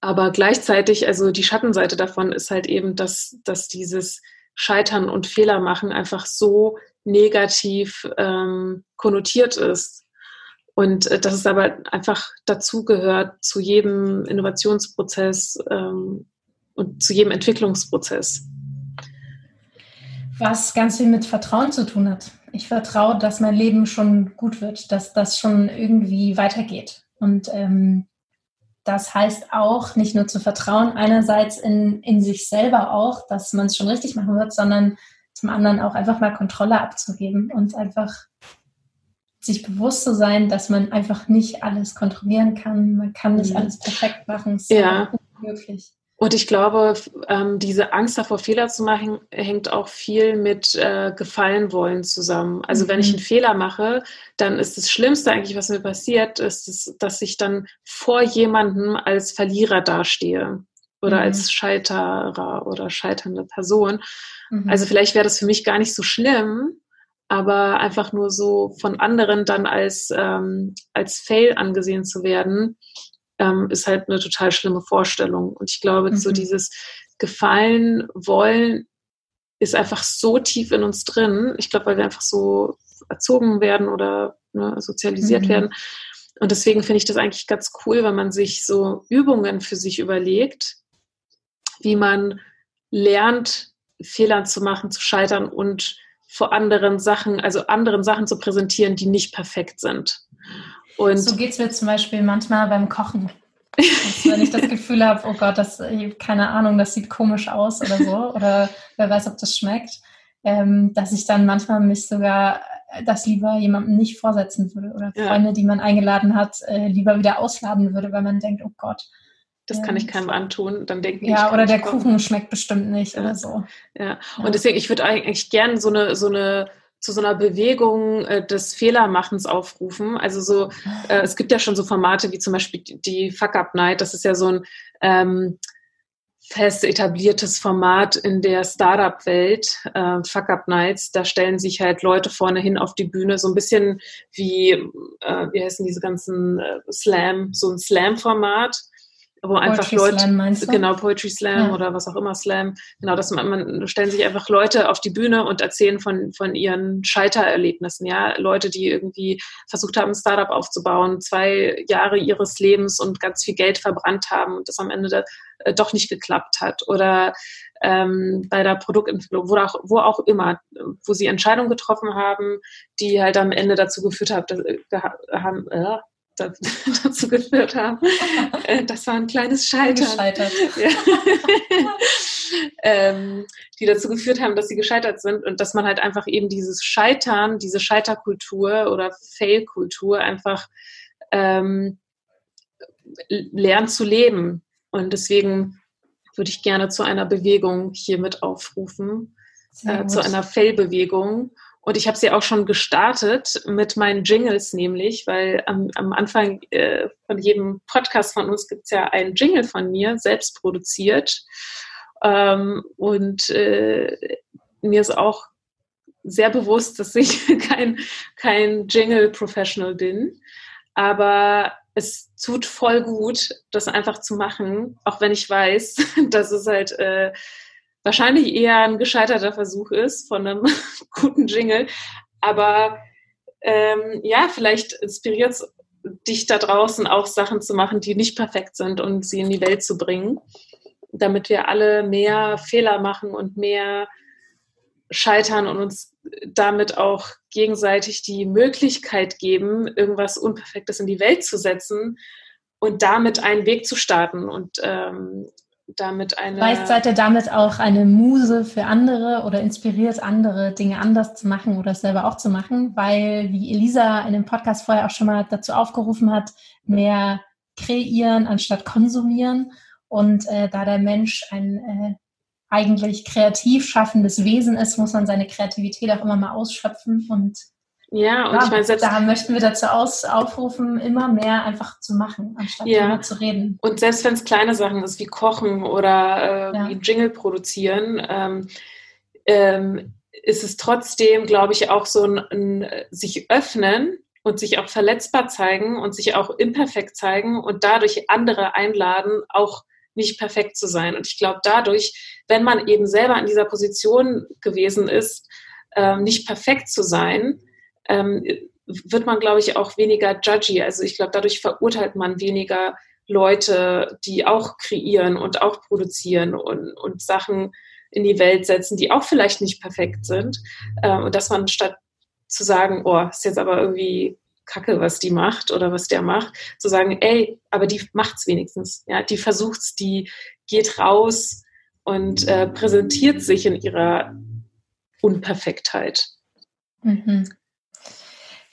S2: aber gleichzeitig, also die Schattenseite davon ist halt eben, dass, dass dieses Scheitern und Fehler machen einfach so negativ ähm, konnotiert ist. Und äh, dass es aber einfach dazugehört zu jedem Innovationsprozess ähm, und zu jedem Entwicklungsprozess.
S1: Was ganz viel mit Vertrauen zu tun hat. ich vertraue, dass mein Leben schon gut wird, dass das schon irgendwie weitergeht. Und ähm, das heißt auch, nicht nur zu vertrauen, einerseits in, in sich selber auch, dass man es schon richtig machen wird, sondern zum anderen auch einfach mal Kontrolle abzugeben und einfach sich bewusst zu sein, dass man einfach nicht alles kontrollieren kann. Man kann nicht mhm. alles perfekt machen. Es
S2: ist ja. möglich. Und ich glaube, ähm, diese Angst davor, Fehler zu machen, hängt auch viel mit äh, Gefallen wollen zusammen. Also mhm. wenn ich mhm. einen Fehler mache, dann ist das Schlimmste eigentlich, was mir passiert, ist, dass ich dann vor jemandem als Verlierer dastehe oder mhm. als Scheiterer oder scheiternde Person. Mhm. Also vielleicht wäre das für mich gar nicht so schlimm, aber einfach nur so von anderen dann als, ähm, als Fail angesehen zu werden, ähm, ist halt eine total schlimme Vorstellung. Und ich glaube, mhm. so dieses Gefallen wollen ist einfach so tief in uns drin. Ich glaube, weil wir einfach so erzogen werden oder ne, sozialisiert mhm. werden. Und deswegen finde ich das eigentlich ganz cool, wenn man sich so Übungen für sich überlegt, wie man lernt, Fehler zu machen, zu scheitern und vor anderen Sachen, also anderen Sachen zu präsentieren, die nicht perfekt sind.
S1: Und so geht es mir zum Beispiel manchmal beim Kochen. Also wenn ich das Gefühl habe, oh Gott, das, keine Ahnung, das sieht komisch aus oder so, oder wer weiß, ob das schmeckt, ähm, dass ich dann manchmal mich sogar das lieber jemandem nicht vorsetzen würde oder ja. Freunde, die man eingeladen hat, äh, lieber wieder ausladen würde, weil man denkt, oh Gott.
S2: Das kann ich keinem antun. Dann denken
S1: Ja, oder der Kuchen schmeckt bestimmt nicht ja. oder so.
S2: Ja. ja. Und deswegen, ich würde eigentlich gerne so eine, so eine zu so einer Bewegung äh, des Fehlermachens aufrufen. Also so, äh, es gibt ja schon so Formate wie zum Beispiel die Fuck Up Night. Das ist ja so ein ähm, fest etabliertes Format in der Startup-Welt, äh, Fuck Up Nights. Da stellen sich halt Leute vorne hin auf die Bühne, so ein bisschen wie, äh, wie heißen diese ganzen äh, Slam, so ein Slam-Format wo einfach Poetry Leute, Slam, genau, Poetry Slam ja. oder was auch immer Slam, genau, dass man, man stellen sich einfach Leute auf die Bühne und erzählen von, von ihren Scheitererlebnissen, ja, Leute, die irgendwie versucht haben, ein Startup aufzubauen, zwei Jahre ihres Lebens und ganz viel Geld verbrannt haben und das am Ende da, äh, doch nicht geklappt hat. Oder ähm, bei der Produktentwicklung, wo auch, wo auch immer, wo sie Entscheidungen getroffen haben, die halt am Ende dazu geführt haben, dass, äh, haben, äh, dazu geführt haben. Äh, das war ein kleines Scheitern. Gescheitert. Ja. ähm, die dazu geführt haben, dass sie gescheitert sind und dass man halt einfach eben dieses Scheitern, diese Scheiterkultur oder Fail-Kultur einfach ähm, lernt zu leben. Und deswegen würde ich gerne zu einer Bewegung hiermit aufrufen, äh, zu einer Fail-Bewegung und ich habe sie auch schon gestartet mit meinen Jingles nämlich, weil am, am Anfang äh, von jedem Podcast von uns gibt es ja einen Jingle von mir, selbst produziert. Ähm, und äh, mir ist auch sehr bewusst, dass ich kein, kein Jingle-Professional bin. Aber es tut voll gut, das einfach zu machen, auch wenn ich weiß, dass es halt äh, wahrscheinlich eher ein gescheiterter Versuch ist von einem guten Jingle. Aber ähm, ja, vielleicht inspiriert es dich da draußen auch Sachen zu machen, die nicht perfekt sind und sie in die Welt zu bringen, damit wir alle mehr Fehler machen und mehr scheitern und uns damit auch gegenseitig die Möglichkeit geben, irgendwas Unperfektes in die Welt zu setzen und damit einen Weg zu starten. Und ähm, damit eine.
S1: Vielleicht seid ihr damit auch eine Muse für andere oder inspiriert andere, Dinge anders zu machen oder selber auch zu machen, weil, wie Elisa in dem Podcast vorher auch schon mal dazu aufgerufen hat, mehr kreieren anstatt konsumieren. Und äh, da der Mensch ein äh, eigentlich kreativ schaffendes Wesen ist, muss man seine Kreativität auch immer mal ausschöpfen und ja, und ja, ich meine, selbst. Da möchten wir dazu aus, aufrufen, immer mehr einfach zu machen, anstatt ja. immer zu reden.
S2: Und selbst wenn es kleine Sachen ist, wie Kochen oder äh, ja. wie Jingle produzieren, ähm, ähm, ist es trotzdem, glaube ich, auch so ein, ein, sich öffnen und sich auch verletzbar zeigen und sich auch imperfekt zeigen und dadurch andere einladen, auch nicht perfekt zu sein. Und ich glaube, dadurch, wenn man eben selber in dieser Position gewesen ist, ähm, nicht perfekt zu sein, ähm, wird man, glaube ich, auch weniger judgy. Also ich glaube, dadurch verurteilt man weniger Leute, die auch kreieren und auch produzieren und, und Sachen in die Welt setzen, die auch vielleicht nicht perfekt sind. Ähm, und dass man statt zu sagen, oh, ist jetzt aber irgendwie Kacke, was die macht oder was der macht, zu sagen, ey, aber die macht's wenigstens. Ja, die versucht's, die geht raus und äh, präsentiert sich in ihrer Unperfektheit.
S1: Mhm.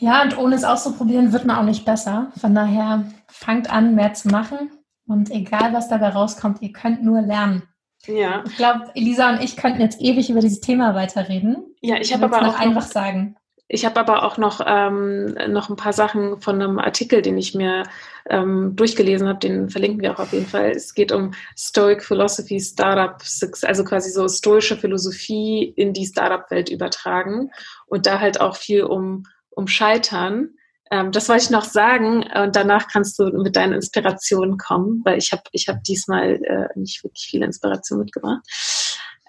S1: Ja, und ohne es auszuprobieren, wird man auch nicht besser. Von daher fangt an, mehr zu machen. Und egal, was dabei rauskommt, ihr könnt nur lernen. Ja. Ich glaube, Elisa und ich könnten jetzt ewig über dieses Thema weiterreden.
S2: Ja, ich habe aber
S1: auch einfach noch, sagen.
S2: Ich habe aber auch noch, ähm, noch ein paar Sachen von einem Artikel, den ich mir ähm, durchgelesen habe, den verlinken wir auch auf jeden Fall. Es geht um Stoic Philosophy Startup, also quasi so stoische Philosophie in die Startup-Welt übertragen und da halt auch viel um, um Scheitern. Ähm, das wollte ich noch sagen und danach kannst du mit deinen Inspirationen kommen, weil ich habe ich hab diesmal äh, nicht wirklich viele Inspirationen mitgebracht.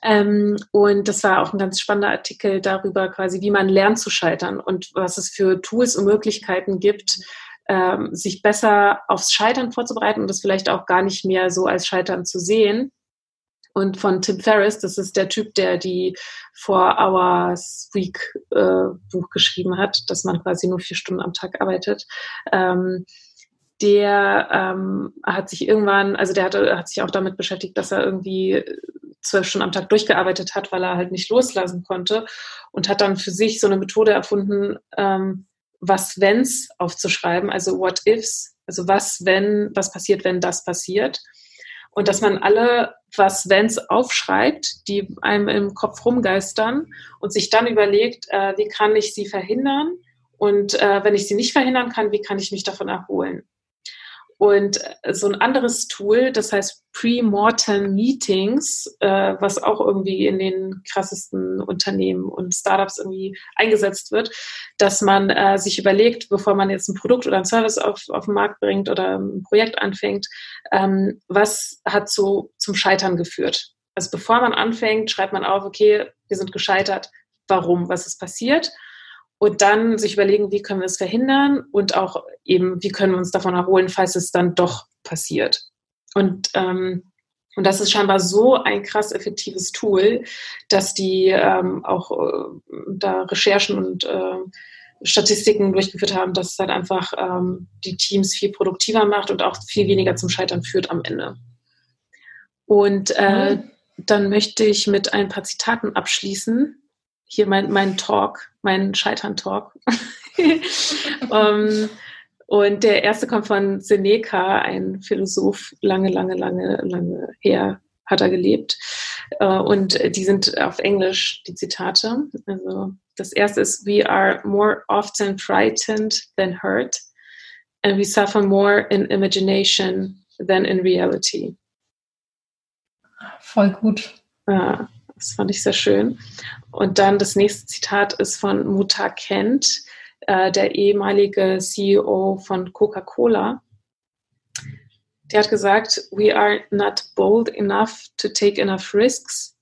S2: Ähm, und das war auch ein ganz spannender Artikel darüber, quasi, wie man lernt zu scheitern und was es für Tools und Möglichkeiten gibt, ähm, sich besser aufs Scheitern vorzubereiten und das vielleicht auch gar nicht mehr so als Scheitern zu sehen. Und von Tim Ferriss, das ist der Typ, der die Four Hours Week äh, Buch geschrieben hat, dass man quasi nur vier Stunden am Tag arbeitet. Ähm, der ähm, hat sich irgendwann, also der hatte, hat sich auch damit beschäftigt, dass er irgendwie zwölf Stunden am Tag durchgearbeitet hat, weil er halt nicht loslassen konnte und hat dann für sich so eine Methode erfunden, ähm, was wenn's aufzuschreiben, also what ifs, also was wenn, was passiert, wenn das passiert. Und dass man alle was wenn's aufschreibt, die einem im Kopf rumgeistern und sich dann überlegt, äh, wie kann ich sie verhindern? Und äh, wenn ich sie nicht verhindern kann, wie kann ich mich davon erholen? Und äh, so ein anderes Tool, das heißt Pre-Mortem Meetings, äh, was auch irgendwie in den krassesten Unternehmen und Startups irgendwie eingesetzt wird, dass man äh, sich überlegt, bevor man jetzt ein Produkt oder ein Service auf, auf den Markt bringt oder ein Projekt anfängt, ähm, was hat so zum Scheitern geführt. Also bevor man anfängt, schreibt man auf, okay, wir sind gescheitert, warum, was ist passiert und dann sich überlegen, wie können wir es verhindern und auch eben, wie können wir uns davon erholen, falls es dann doch passiert. Und, ähm, und das ist scheinbar so ein krass effektives Tool, dass die ähm, auch äh, da Recherchen und äh, Statistiken durchgeführt haben, dass es halt einfach ähm, die Teams viel produktiver macht und auch viel weniger zum Scheitern führt am Ende. Und äh, mhm. dann möchte ich mit ein paar Zitaten abschließen, hier mein, mein Talk, mein Scheitern-Talk. um, ähm, und der erste kommt von Seneca, ein Philosoph, lange, lange, lange, lange her hat er gelebt. Uh, und die sind auf Englisch, die Zitate. Also das erste ist, we are more often frightened than hurt and we suffer more in imagination than in reality.
S1: Voll gut.
S2: Uh, das fand ich sehr schön. Und dann das nächste Zitat ist von Muta Kent, äh, der ehemalige CEO von Coca-Cola. Der hat gesagt, we are not bold enough to take enough risks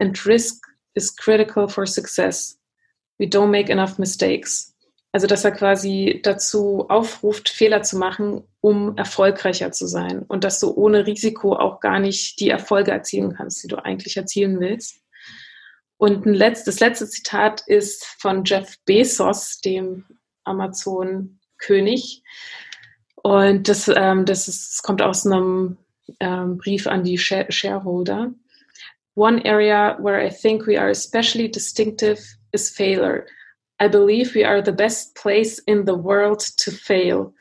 S2: and risk is critical for success. We don't make enough mistakes. Also, dass er quasi dazu aufruft, Fehler zu machen, um erfolgreicher zu sein und dass du ohne Risiko auch gar nicht die Erfolge erzielen kannst, die du eigentlich erzielen willst. Und ein letzt, das letzte Zitat ist von Jeff Bezos, dem Amazon-König. Und das, ähm, das, ist, kommt aus einem ähm, Brief an die Shareholder. One area where I think we are especially distinctive is failure. I believe we are the best place in the world to fail.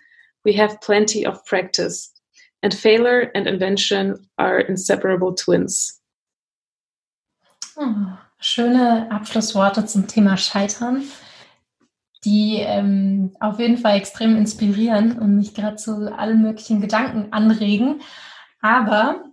S2: We have plenty of practice. And failure and invention are inseparable twins.
S1: Oh schöne Abschlussworte zum Thema Scheitern, die ähm, auf jeden Fall extrem inspirieren und mich gerade zu allen möglichen Gedanken anregen. Aber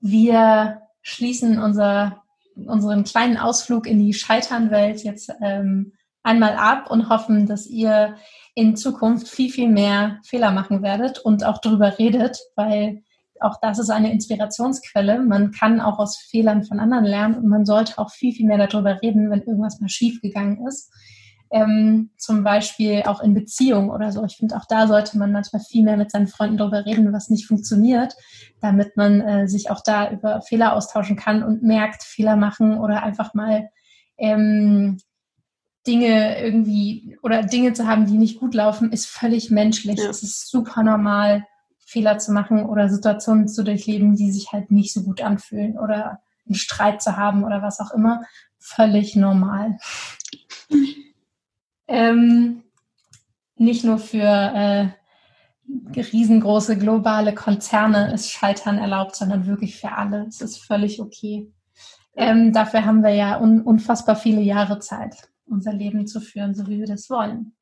S1: wir schließen unser, unseren kleinen Ausflug in die Scheiternwelt jetzt ähm, einmal ab und hoffen, dass ihr in Zukunft viel, viel mehr Fehler machen werdet und auch darüber redet, weil auch das ist eine Inspirationsquelle. Man kann auch aus Fehlern von anderen lernen und man sollte auch viel, viel mehr darüber reden, wenn irgendwas mal schief gegangen ist. Ähm, zum Beispiel auch in Beziehungen oder so. Ich finde, auch da sollte man manchmal viel mehr mit seinen Freunden darüber reden, was nicht funktioniert, damit man äh, sich auch da über Fehler austauschen kann und merkt, Fehler machen oder einfach mal ähm, Dinge irgendwie oder Dinge zu haben, die nicht gut laufen, ist völlig menschlich. Ja. Es ist super normal, Fehler zu machen oder Situationen zu durchleben, die sich halt nicht so gut anfühlen oder einen Streit zu haben oder was auch immer. Völlig normal. ähm, nicht nur für äh, riesengroße globale Konzerne ist Scheitern erlaubt, sondern wirklich für alle. Es ist völlig okay. Ähm, dafür haben wir ja un unfassbar viele Jahre Zeit, unser Leben zu führen, so wie wir das wollen.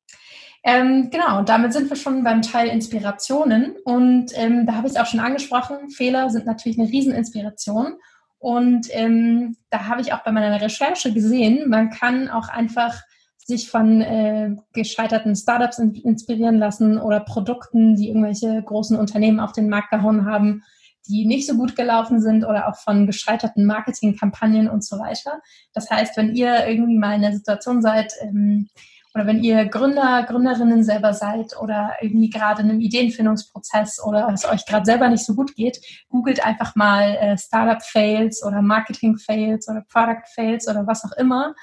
S1: Ähm, genau, damit sind wir schon beim Teil Inspirationen. Und ähm, da habe ich es auch schon angesprochen. Fehler sind natürlich eine Rieseninspiration. Und ähm, da habe ich auch bei meiner Recherche gesehen, man kann auch einfach sich von äh, gescheiterten Startups in, inspirieren lassen oder Produkten, die irgendwelche großen Unternehmen auf den Markt gehauen haben, die nicht so gut gelaufen sind oder auch von gescheiterten Marketingkampagnen und so weiter. Das heißt, wenn ihr irgendwie mal in der Situation seid, ähm, oder wenn ihr Gründer, Gründerinnen selber seid oder irgendwie gerade in einem Ideenfindungsprozess oder es euch gerade selber nicht so gut geht, googelt einfach mal äh, Startup-Fails oder Marketing-Fails oder Product-Fails oder was auch immer.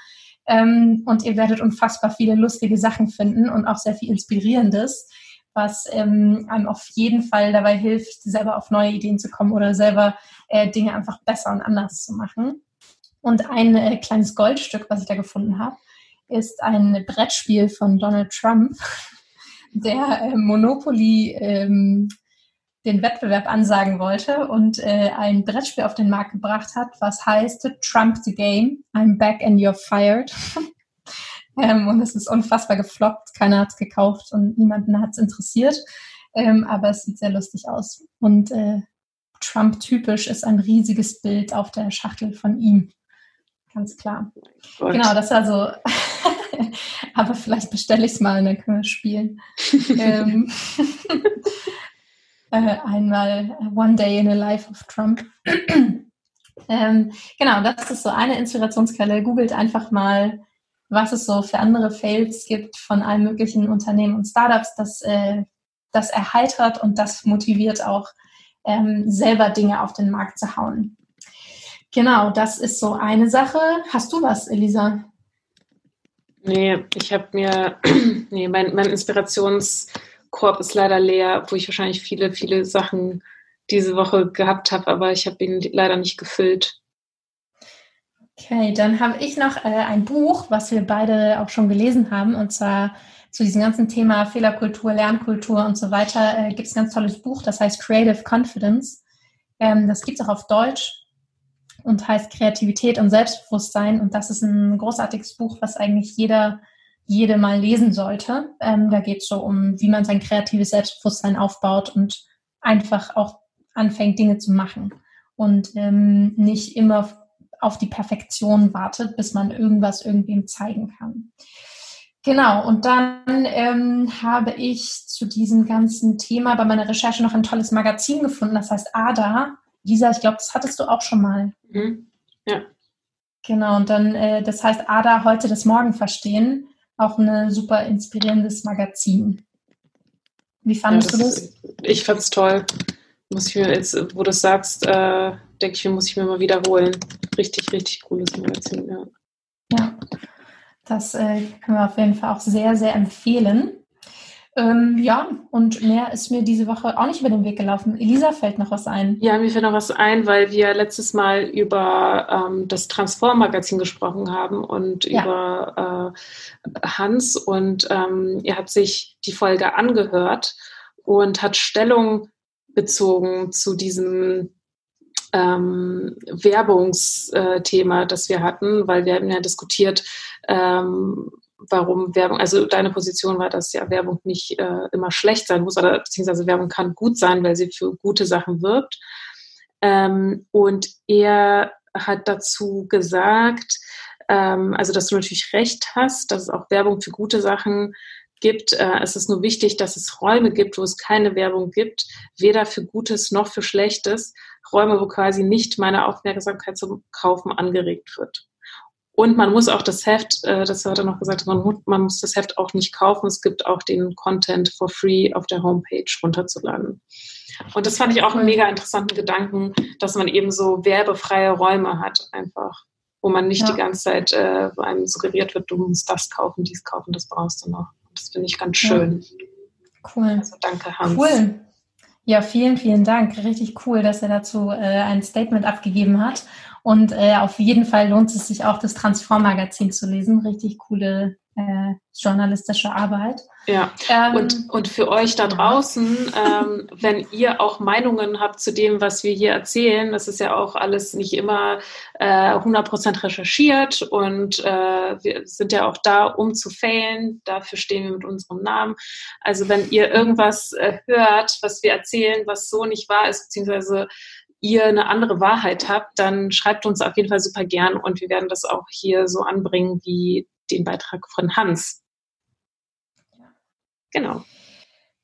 S1: Ähm, und ihr werdet unfassbar viele lustige Sachen finden und auch sehr viel Inspirierendes, was ähm, einem auf jeden Fall dabei hilft, selber auf neue Ideen zu kommen oder selber äh, Dinge einfach besser und anders zu machen. Und ein äh, kleines Goldstück, was ich da gefunden habe, ist ein Brettspiel von Donald Trump, der äh, Monopoly ähm, den Wettbewerb ansagen wollte und äh, ein Brettspiel auf den Markt gebracht hat, was heißt Trump the Game, I'm back and you're fired. ähm, und es ist unfassbar gefloppt, keiner hat es gekauft und niemanden hat es interessiert, ähm, aber es sieht sehr lustig aus. Und äh, Trump-typisch ist ein riesiges Bild auf der Schachtel von ihm. Ganz klar. Gott. Genau, das war so. aber vielleicht bestelle ich es mal und dann können wir spielen. ähm, äh, einmal One Day in the Life of Trump. ähm, genau, das ist so eine Inspirationsquelle. Googelt einfach mal, was es so für andere Fails gibt von allen möglichen Unternehmen und Startups. Das, äh, das erheitert und das motiviert auch, ähm, selber Dinge auf den Markt zu hauen. Genau, das ist so eine Sache. Hast du was, Elisa?
S2: Nee, ich habe mir, nee, mein, mein Inspirations- Korb ist leider leer, wo ich wahrscheinlich viele, viele Sachen diese Woche gehabt habe, aber ich habe ihn leider nicht gefüllt.
S1: Okay, dann habe ich noch äh, ein Buch, was wir beide auch schon gelesen haben, und zwar zu diesem ganzen Thema Fehlerkultur, Lernkultur und so weiter äh, gibt es ein ganz tolles Buch, das heißt Creative Confidence. Ähm, das gibt es auch auf Deutsch und heißt Kreativität und Selbstbewusstsein. Und das ist ein großartiges Buch, was eigentlich jeder jede mal lesen sollte. Ähm, da geht es so um, wie man sein kreatives Selbstbewusstsein aufbaut und einfach auch anfängt, Dinge zu machen und ähm, nicht immer auf die Perfektion wartet, bis man irgendwas irgendwem zeigen kann. Genau, und dann ähm, habe ich zu diesem ganzen Thema bei meiner Recherche noch ein tolles Magazin gefunden, das heißt ADA. Lisa, ich glaube, das hattest du auch schon mal. Mhm. Ja. Genau, und dann, äh, das heißt ADA heute das Morgen verstehen auch ein super inspirierendes Magazin. Wie fandest ja, das, du das?
S2: Ich fand es toll. Muss ich mir jetzt, wo du das sagst, äh, denke ich mir, muss ich mir mal wiederholen. Richtig, richtig cooles Magazin, ja.
S1: Ja, das äh, können wir auf jeden Fall auch sehr, sehr empfehlen. Ähm, ja, und mehr ist mir diese Woche auch nicht über den Weg gelaufen. Elisa, fällt noch was ein?
S2: Ja, mir fällt noch was ein, weil wir letztes Mal über ähm, das Transform-Magazin gesprochen haben und ja. über äh, Hans. Und ähm, er hat sich die Folge angehört und hat Stellung bezogen zu diesem ähm, Werbungsthema, das wir hatten, weil wir haben ja diskutiert, ähm, warum Werbung, also deine Position war, dass ja Werbung nicht äh, immer schlecht sein muss, oder beziehungsweise Werbung kann gut sein, weil sie für gute Sachen wirkt. Ähm, und er hat dazu gesagt, ähm, also dass du natürlich recht hast, dass es auch Werbung für gute Sachen gibt. Äh, es ist nur wichtig, dass es Räume gibt, wo es keine Werbung gibt, weder für Gutes noch für Schlechtes. Räume, wo quasi nicht meine Aufmerksamkeit zum Kaufen angeregt wird. Und man muss auch das Heft, äh, das hat er noch gesagt, man, man, muss das Heft auch nicht kaufen. Es gibt auch den Content for free auf der Homepage runterzuladen. Und das fand ich auch einen mega interessanten Gedanken, dass man eben so werbefreie Räume hat einfach. wo man nicht ja. die ganze Zeit äh, einem suggeriert wird, du musst das kaufen, dies kaufen, das brauchst du noch. Das finde ich ganz schön. Ja.
S1: Cool.
S2: Also danke, Hans.
S1: Cool. Ja, vielen, vielen Dank. Richtig cool, dass er dazu äh, ein Statement abgegeben hat. Und äh, auf jeden Fall lohnt es sich auch, das Transform-Magazin zu lesen. Richtig coole äh, journalistische Arbeit.
S2: Ja, ähm, und, und für euch da draußen, ähm, wenn ihr auch Meinungen habt zu dem, was wir hier erzählen, das ist ja auch alles nicht immer äh, 100% recherchiert und äh, wir sind ja auch da, um zu failen. Dafür stehen wir mit unserem Namen. Also wenn ihr irgendwas äh, hört, was wir erzählen, was so nicht wahr ist, beziehungsweise ihr eine andere Wahrheit habt, dann schreibt uns auf jeden Fall super gern und wir werden das auch hier so anbringen, wie den Beitrag von Hans. Genau.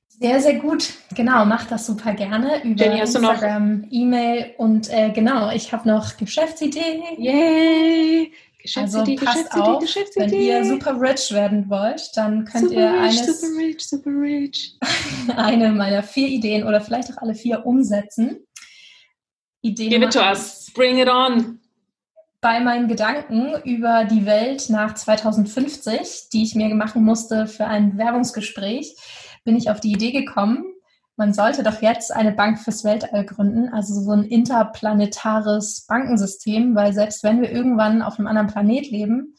S1: Sehr, sehr gut. Genau, mach das super gerne über Jenny, Instagram, E-Mail und äh, genau, ich habe noch Geschäftsidee.
S2: Yay!
S1: Geschäftsidee, also passt Geschäftsidee, auf, Geschäftsidee. Wenn ihr super rich werden wollt, dann könnt super ihr rich, eines,
S2: super rich, super rich.
S1: eine meiner vier Ideen oder vielleicht auch alle vier umsetzen.
S2: Idee Give it to us. Bring it on
S1: bei meinen Gedanken über die Welt nach 2050, die ich mir machen musste für ein Werbungsgespräch, bin ich auf die Idee gekommen, man sollte doch jetzt eine Bank fürs Weltall gründen, also so ein interplanetares Bankensystem, weil selbst wenn wir irgendwann auf einem anderen Planet leben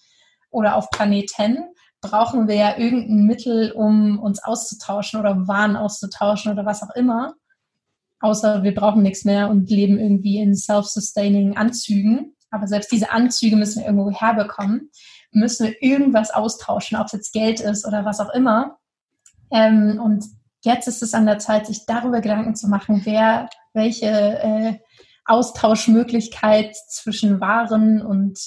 S1: oder auf Planeten, brauchen wir ja irgendein Mittel, um uns auszutauschen oder Waren auszutauschen oder was auch immer. Außer wir brauchen nichts mehr und leben irgendwie in self-sustaining Anzügen. Aber selbst diese Anzüge müssen wir irgendwo herbekommen. Müssen wir irgendwas austauschen, ob es jetzt Geld ist oder was auch immer. Ähm, und jetzt ist es an der Zeit, sich darüber Gedanken zu machen, wer welche äh, Austauschmöglichkeit zwischen Waren und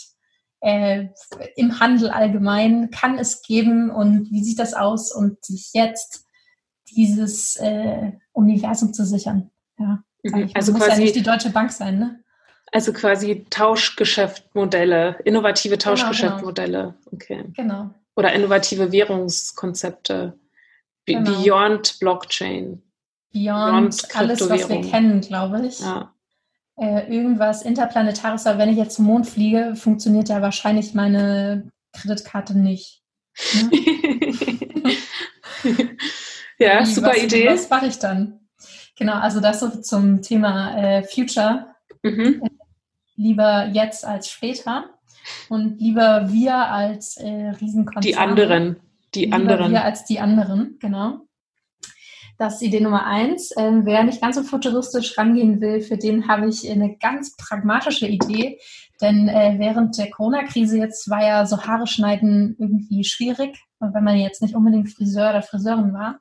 S1: äh, im Handel allgemein kann es geben und wie sieht das aus und sich jetzt dieses äh, Universum zu sichern. Ja,
S2: mhm. also
S1: muss quasi ja nicht die Deutsche Bank sein, ne?
S2: Also quasi Tauschgeschäftmodelle, innovative Tauschgeschäftmodelle. Genau, genau. Okay.
S1: Genau.
S2: Oder innovative Währungskonzepte. Genau. Beyond Blockchain.
S1: Beyond, Beyond alles, was wir kennen, glaube ich. Ja. Äh, irgendwas Interplanetares, aber wenn ich jetzt zum Mond fliege, funktioniert ja wahrscheinlich meine Kreditkarte nicht. Ne?
S2: ja, super
S1: was,
S2: Idee.
S1: Was mache ich dann? Genau, also das so zum Thema äh, Future Mhm. Lieber jetzt als später und lieber wir als äh, Riesenkonzern.
S2: Die anderen. Die lieber anderen.
S1: Wir als die anderen, genau. Das ist Idee Nummer eins. Ähm, wer nicht ganz so futuristisch rangehen will, für den habe ich eine ganz pragmatische Idee. Denn äh, während der Corona-Krise jetzt war ja so Haare schneiden irgendwie schwierig, wenn man jetzt nicht unbedingt Friseur oder Friseurin war.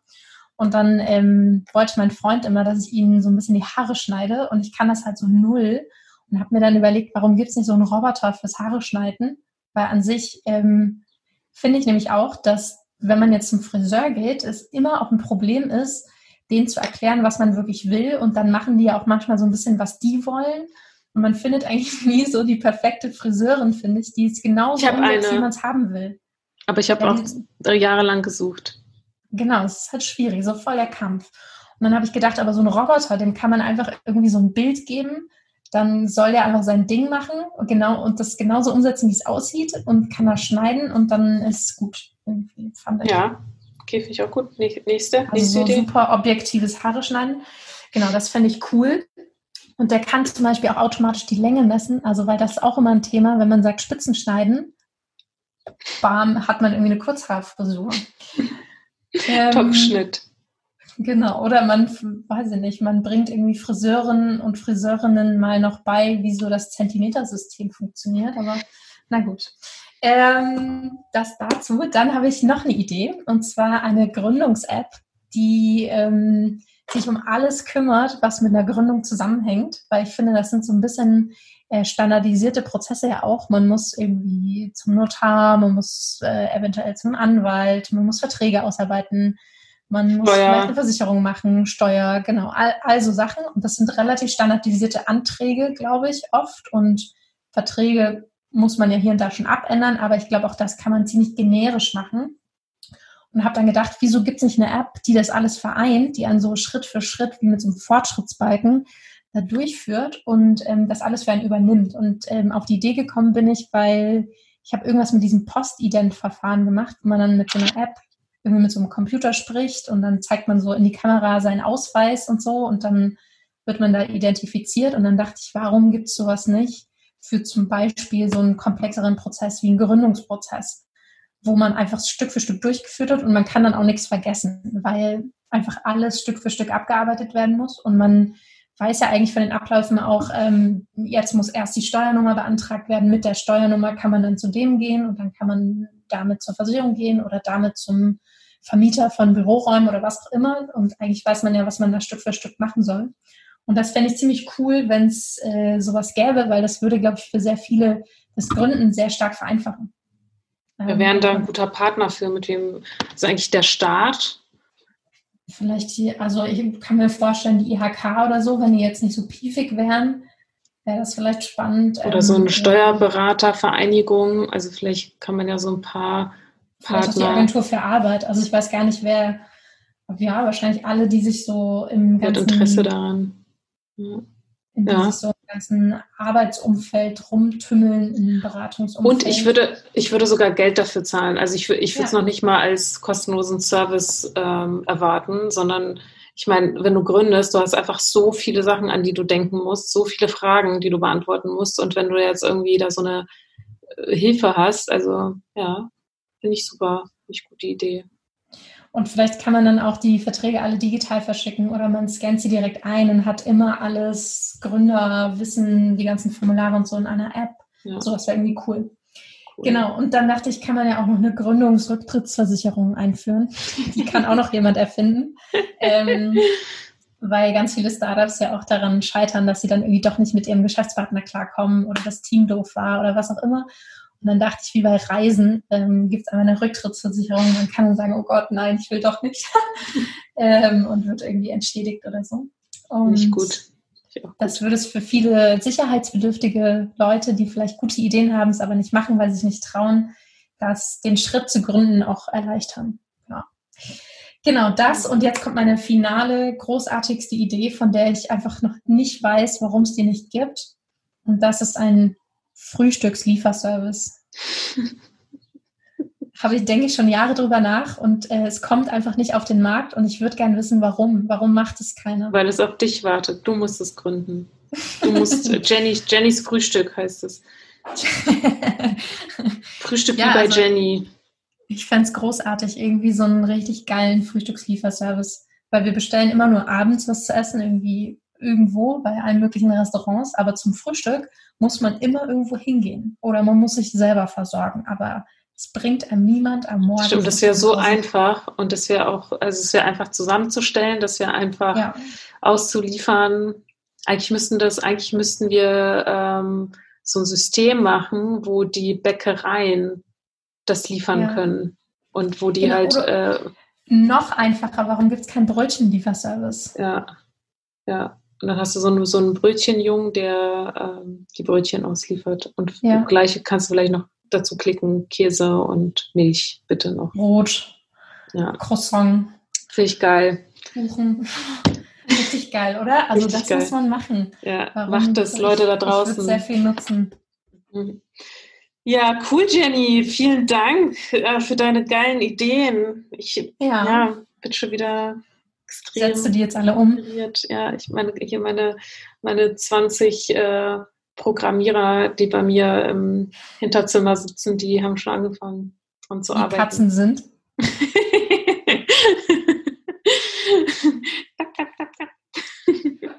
S1: Und dann ähm, wollte mein Freund immer, dass ich ihm so ein bisschen die Haare schneide und ich kann das halt so null. Und habe mir dann überlegt, warum gibt es nicht so einen Roboter fürs Haare schneiden? Weil an sich ähm, finde ich nämlich auch, dass wenn man jetzt zum Friseur geht, es immer auch ein Problem ist, denen zu erklären, was man wirklich will. Und dann machen die ja auch manchmal so ein bisschen, was die wollen. Und man findet eigentlich nie so die perfekte Friseurin, finde ich, die es genauso umsetzt, wie man es haben will.
S2: Aber ich habe auch jahrelang gesucht.
S1: Genau, es ist halt schwierig, so voll der Kampf. Und dann habe ich gedacht, aber so ein Roboter, dem kann man einfach irgendwie so ein Bild geben, dann soll der einfach sein Ding machen und genau und das genauso umsetzen, wie es aussieht und kann das schneiden und dann ist es gut.
S2: Irgendwie fand ich. Ja, okay, finde ich auch gut. Nächste,
S1: also nächste so Idee. super objektives Haare schneiden. Genau, das fände ich cool. Und der kann zum Beispiel auch automatisch die Länge messen, also weil das ist auch immer ein Thema, wenn man sagt Spitzen schneiden, bam, hat man irgendwie eine Kurzhaarfrisur.
S2: Ähm, Topfschnitt.
S1: Genau, oder man, weiß ich nicht, man bringt irgendwie Friseuren und Friseurinnen mal noch bei, wie so das Zentimetersystem funktioniert, aber na gut. Ähm, das dazu. Dann habe ich noch eine Idee, und zwar eine Gründungs-App, die ähm, sich um alles kümmert, was mit einer Gründung zusammenhängt, weil ich finde, das sind so ein bisschen standardisierte Prozesse ja auch. Man muss irgendwie zum Notar, man muss äh, eventuell zum Anwalt, man muss Verträge ausarbeiten, man muss Steuer. vielleicht eine Versicherung machen, Steuer, genau, all, all so Sachen. Und das sind relativ standardisierte Anträge, glaube ich, oft. Und Verträge muss man ja hier und da schon abändern, aber ich glaube, auch das kann man ziemlich generisch machen. Und habe dann gedacht, wieso gibt es nicht eine App, die das alles vereint, die an so Schritt für Schritt wie mit so einem Fortschrittsbalken da durchführt und ähm, das alles für einen übernimmt. Und ähm, auf die Idee gekommen bin ich, weil ich habe irgendwas mit diesem Post-Ident-Verfahren gemacht, wo man dann mit so einer App irgendwie mit so einem Computer spricht und dann zeigt man so in die Kamera seinen Ausweis und so und dann wird man da identifiziert und dann dachte ich, warum gibt es sowas nicht für zum Beispiel so einen komplexeren Prozess wie einen Gründungsprozess, wo man einfach Stück für Stück durchgeführt hat und man kann dann auch nichts vergessen, weil einfach alles Stück für Stück abgearbeitet werden muss und man weiß ja eigentlich von den Abläufen auch, ähm, jetzt muss erst die Steuernummer beantragt werden. Mit der Steuernummer kann man dann zu dem gehen und dann kann man damit zur Versicherung gehen oder damit zum Vermieter von Büroräumen oder was auch immer. Und eigentlich weiß man ja, was man da Stück für Stück machen soll. Und das fände ich ziemlich cool, wenn es äh, sowas gäbe, weil das würde, glaube ich, für sehr viele das Gründen sehr stark vereinfachen.
S2: Wir wären da ein guter Partner für, mit wem, also eigentlich der Staat
S1: vielleicht die, also ich kann mir vorstellen, die IHK oder so, wenn die jetzt nicht so piefig wären, wäre das vielleicht spannend.
S2: Oder so eine ähm, Steuerberatervereinigung, also vielleicht kann man ja so ein paar
S1: Partner. Vielleicht die Agentur für Arbeit, also ich weiß gar nicht, wer, ja, wahrscheinlich alle, die sich so im
S2: ganzen... Hat Interesse daran.
S1: Ja in ja. dieses so ganzen Arbeitsumfeld rumtümmeln, im Beratungsumfeld.
S2: Und ich würde, ich würde sogar Geld dafür zahlen. Also ich, ich würde es ja. noch nicht mal als kostenlosen Service ähm, erwarten, sondern ich meine, wenn du gründest, du hast einfach so viele Sachen, an die du denken musst, so viele Fragen, die du beantworten musst. Und wenn du jetzt irgendwie da so eine äh, Hilfe hast, also ja, finde ich super, finde ich gute Idee.
S1: Und vielleicht kann man dann auch die Verträge alle digital verschicken oder man scannt sie direkt ein und hat immer alles Gründerwissen, die ganzen Formulare und so in einer App. Ja. So, das wäre irgendwie cool. cool. Genau, und dann dachte ich, kann man ja auch noch eine Gründungsrücktrittsversicherung einführen. Die kann auch noch jemand erfinden. ähm, weil ganz viele Startups ja auch daran scheitern, dass sie dann irgendwie doch nicht mit ihrem Geschäftspartner klarkommen oder das Team doof war oder was auch immer. Und dann dachte ich, wie bei Reisen, ähm, gibt es einmal eine Rücktrittsversicherung. Man kann sagen, oh Gott, nein, ich will doch nicht. ähm, und wird irgendwie entschädigt oder so. Und
S2: nicht gut.
S1: Das würde es für viele sicherheitsbedürftige Leute, die vielleicht gute Ideen haben, es aber nicht machen, weil sie sich nicht trauen, das den Schritt zu gründen auch erleichtern. Ja. Genau das. Und jetzt kommt meine finale, großartigste Idee, von der ich einfach noch nicht weiß, warum es die nicht gibt. Und das ist ein Frühstückslieferservice. Habe ich, denke ich, schon Jahre drüber nach und äh, es kommt einfach nicht auf den Markt und ich würde gerne wissen, warum. Warum macht es keiner?
S2: Weil es auf dich wartet. Du musst es gründen. Du musst Jennys, Jennys Frühstück heißt es. Frühstück ja, wie bei also, Jenny.
S1: Ich fände es großartig, irgendwie so einen richtig geilen Frühstückslieferservice. Weil wir bestellen immer nur abends was zu essen, irgendwie irgendwo bei allen möglichen Restaurants, aber zum Frühstück muss man immer irgendwo hingehen oder man muss sich selber versorgen. Aber es bringt einem niemand am Morgen.
S2: Stimmt, das wäre so einfach und das wäre auch, also es wäre einfach zusammenzustellen, das wäre einfach ja. auszuliefern. Eigentlich müssten das, eigentlich müssten wir ähm, so ein System machen, wo die Bäckereien das liefern ja. können und wo die genau, halt. Äh,
S1: noch einfacher, warum gibt es keinen Brötchenlieferservice?
S2: Ja, ja. Und dann hast du so einen, so einen Brötchenjungen, der ähm, die Brötchen ausliefert. Und ja. gleich kannst du vielleicht noch dazu klicken, Käse und Milch, bitte noch.
S1: Brot, ja. Croissant.
S2: Finde ich geil.
S1: Kuchen. Richtig geil, oder? Also Richtig das geil. muss man machen.
S2: Ja, Warum macht das, Leute da draußen.
S1: Ich sehr viel nutzen.
S2: Mhm. Ja, cool, Jenny. Vielen Dank äh, für deine geilen Ideen. Ich ja. ja bin schon wieder
S1: extrem. Setzt du die jetzt alle um?
S2: Ja, ich meine, hier meine, meine 20 äh, Programmierer, die bei mir im Hinterzimmer sitzen, die haben schon angefangen dran zu die arbeiten.
S1: Katzen sind?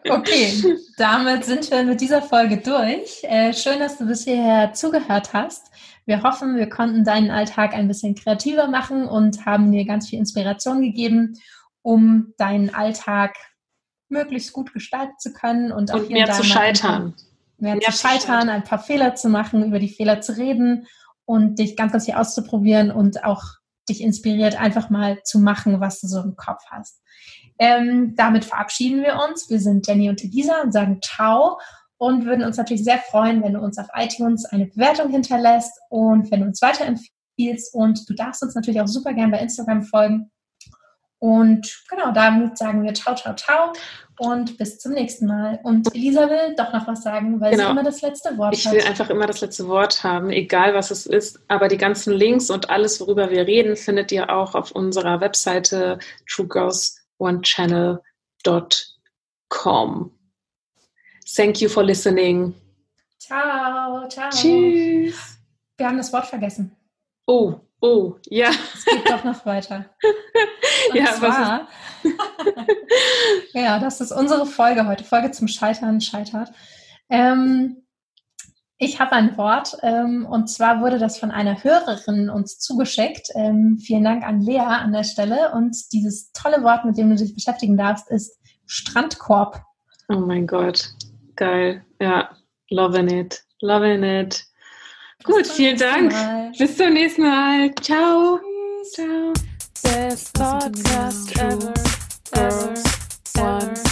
S1: okay, damit sind wir mit dieser Folge durch. Äh, schön, dass du bis hierher zugehört hast. Wir hoffen, wir konnten deinen Alltag ein bisschen kreativer machen und haben dir ganz viel Inspiration gegeben um deinen Alltag möglichst gut gestalten zu können und,
S2: und mehr zu scheitern.
S1: Mehr, mehr, zu scheitern, ein paar Fehler zu machen, über die Fehler zu reden und dich ganz, ganz viel auszuprobieren und auch dich inspiriert, einfach mal zu machen, was du so im Kopf hast. Ähm, damit verabschieden wir uns. Wir sind Jenny und Elisa und sagen Ciao und würden uns natürlich sehr freuen, wenn du uns auf iTunes eine Bewertung hinterlässt und wenn du uns weiterempfiehlst. Und du darfst uns natürlich auch super gern bei Instagram folgen Und genau, damit sagen wir ciao, ciao, ciao und bis zum nächsten Mal. Und Elisa will doch noch was sagen, weil genau. sie immer das letzte Wort
S2: ich hat. Ich will einfach immer das letzte Wort haben, egal was es ist. Aber die ganzen Links und alles, worüber wir reden, findet ihr auch auf unserer Webseite truegirlsonechannel.com. Thank you for listening.
S1: Ciao, ciao.
S2: Tschüss.
S1: Wir haben das Wort vergessen.
S2: Oh, oh, ja.
S1: Es geht doch noch weiter. Und ja, zwar, ja, das ist unsere Folge heute, Folge zum Scheitern scheitert. Ähm, ich habe ein Wort ähm, und zwar wurde das von einer Hörerin uns zugeschickt. Ähm, vielen Dank an Lea an der Stelle. Und dieses tolle Wort, mit dem du dich beschäftigen darfst, ist Strandkorb.
S2: Oh mein Gott, geil. Ja, loving it, loving it. Gut, vielen Dank. Mal. Bis zum nächsten Mal. Ciao. Ciao. Best podcast ever, ever, ever.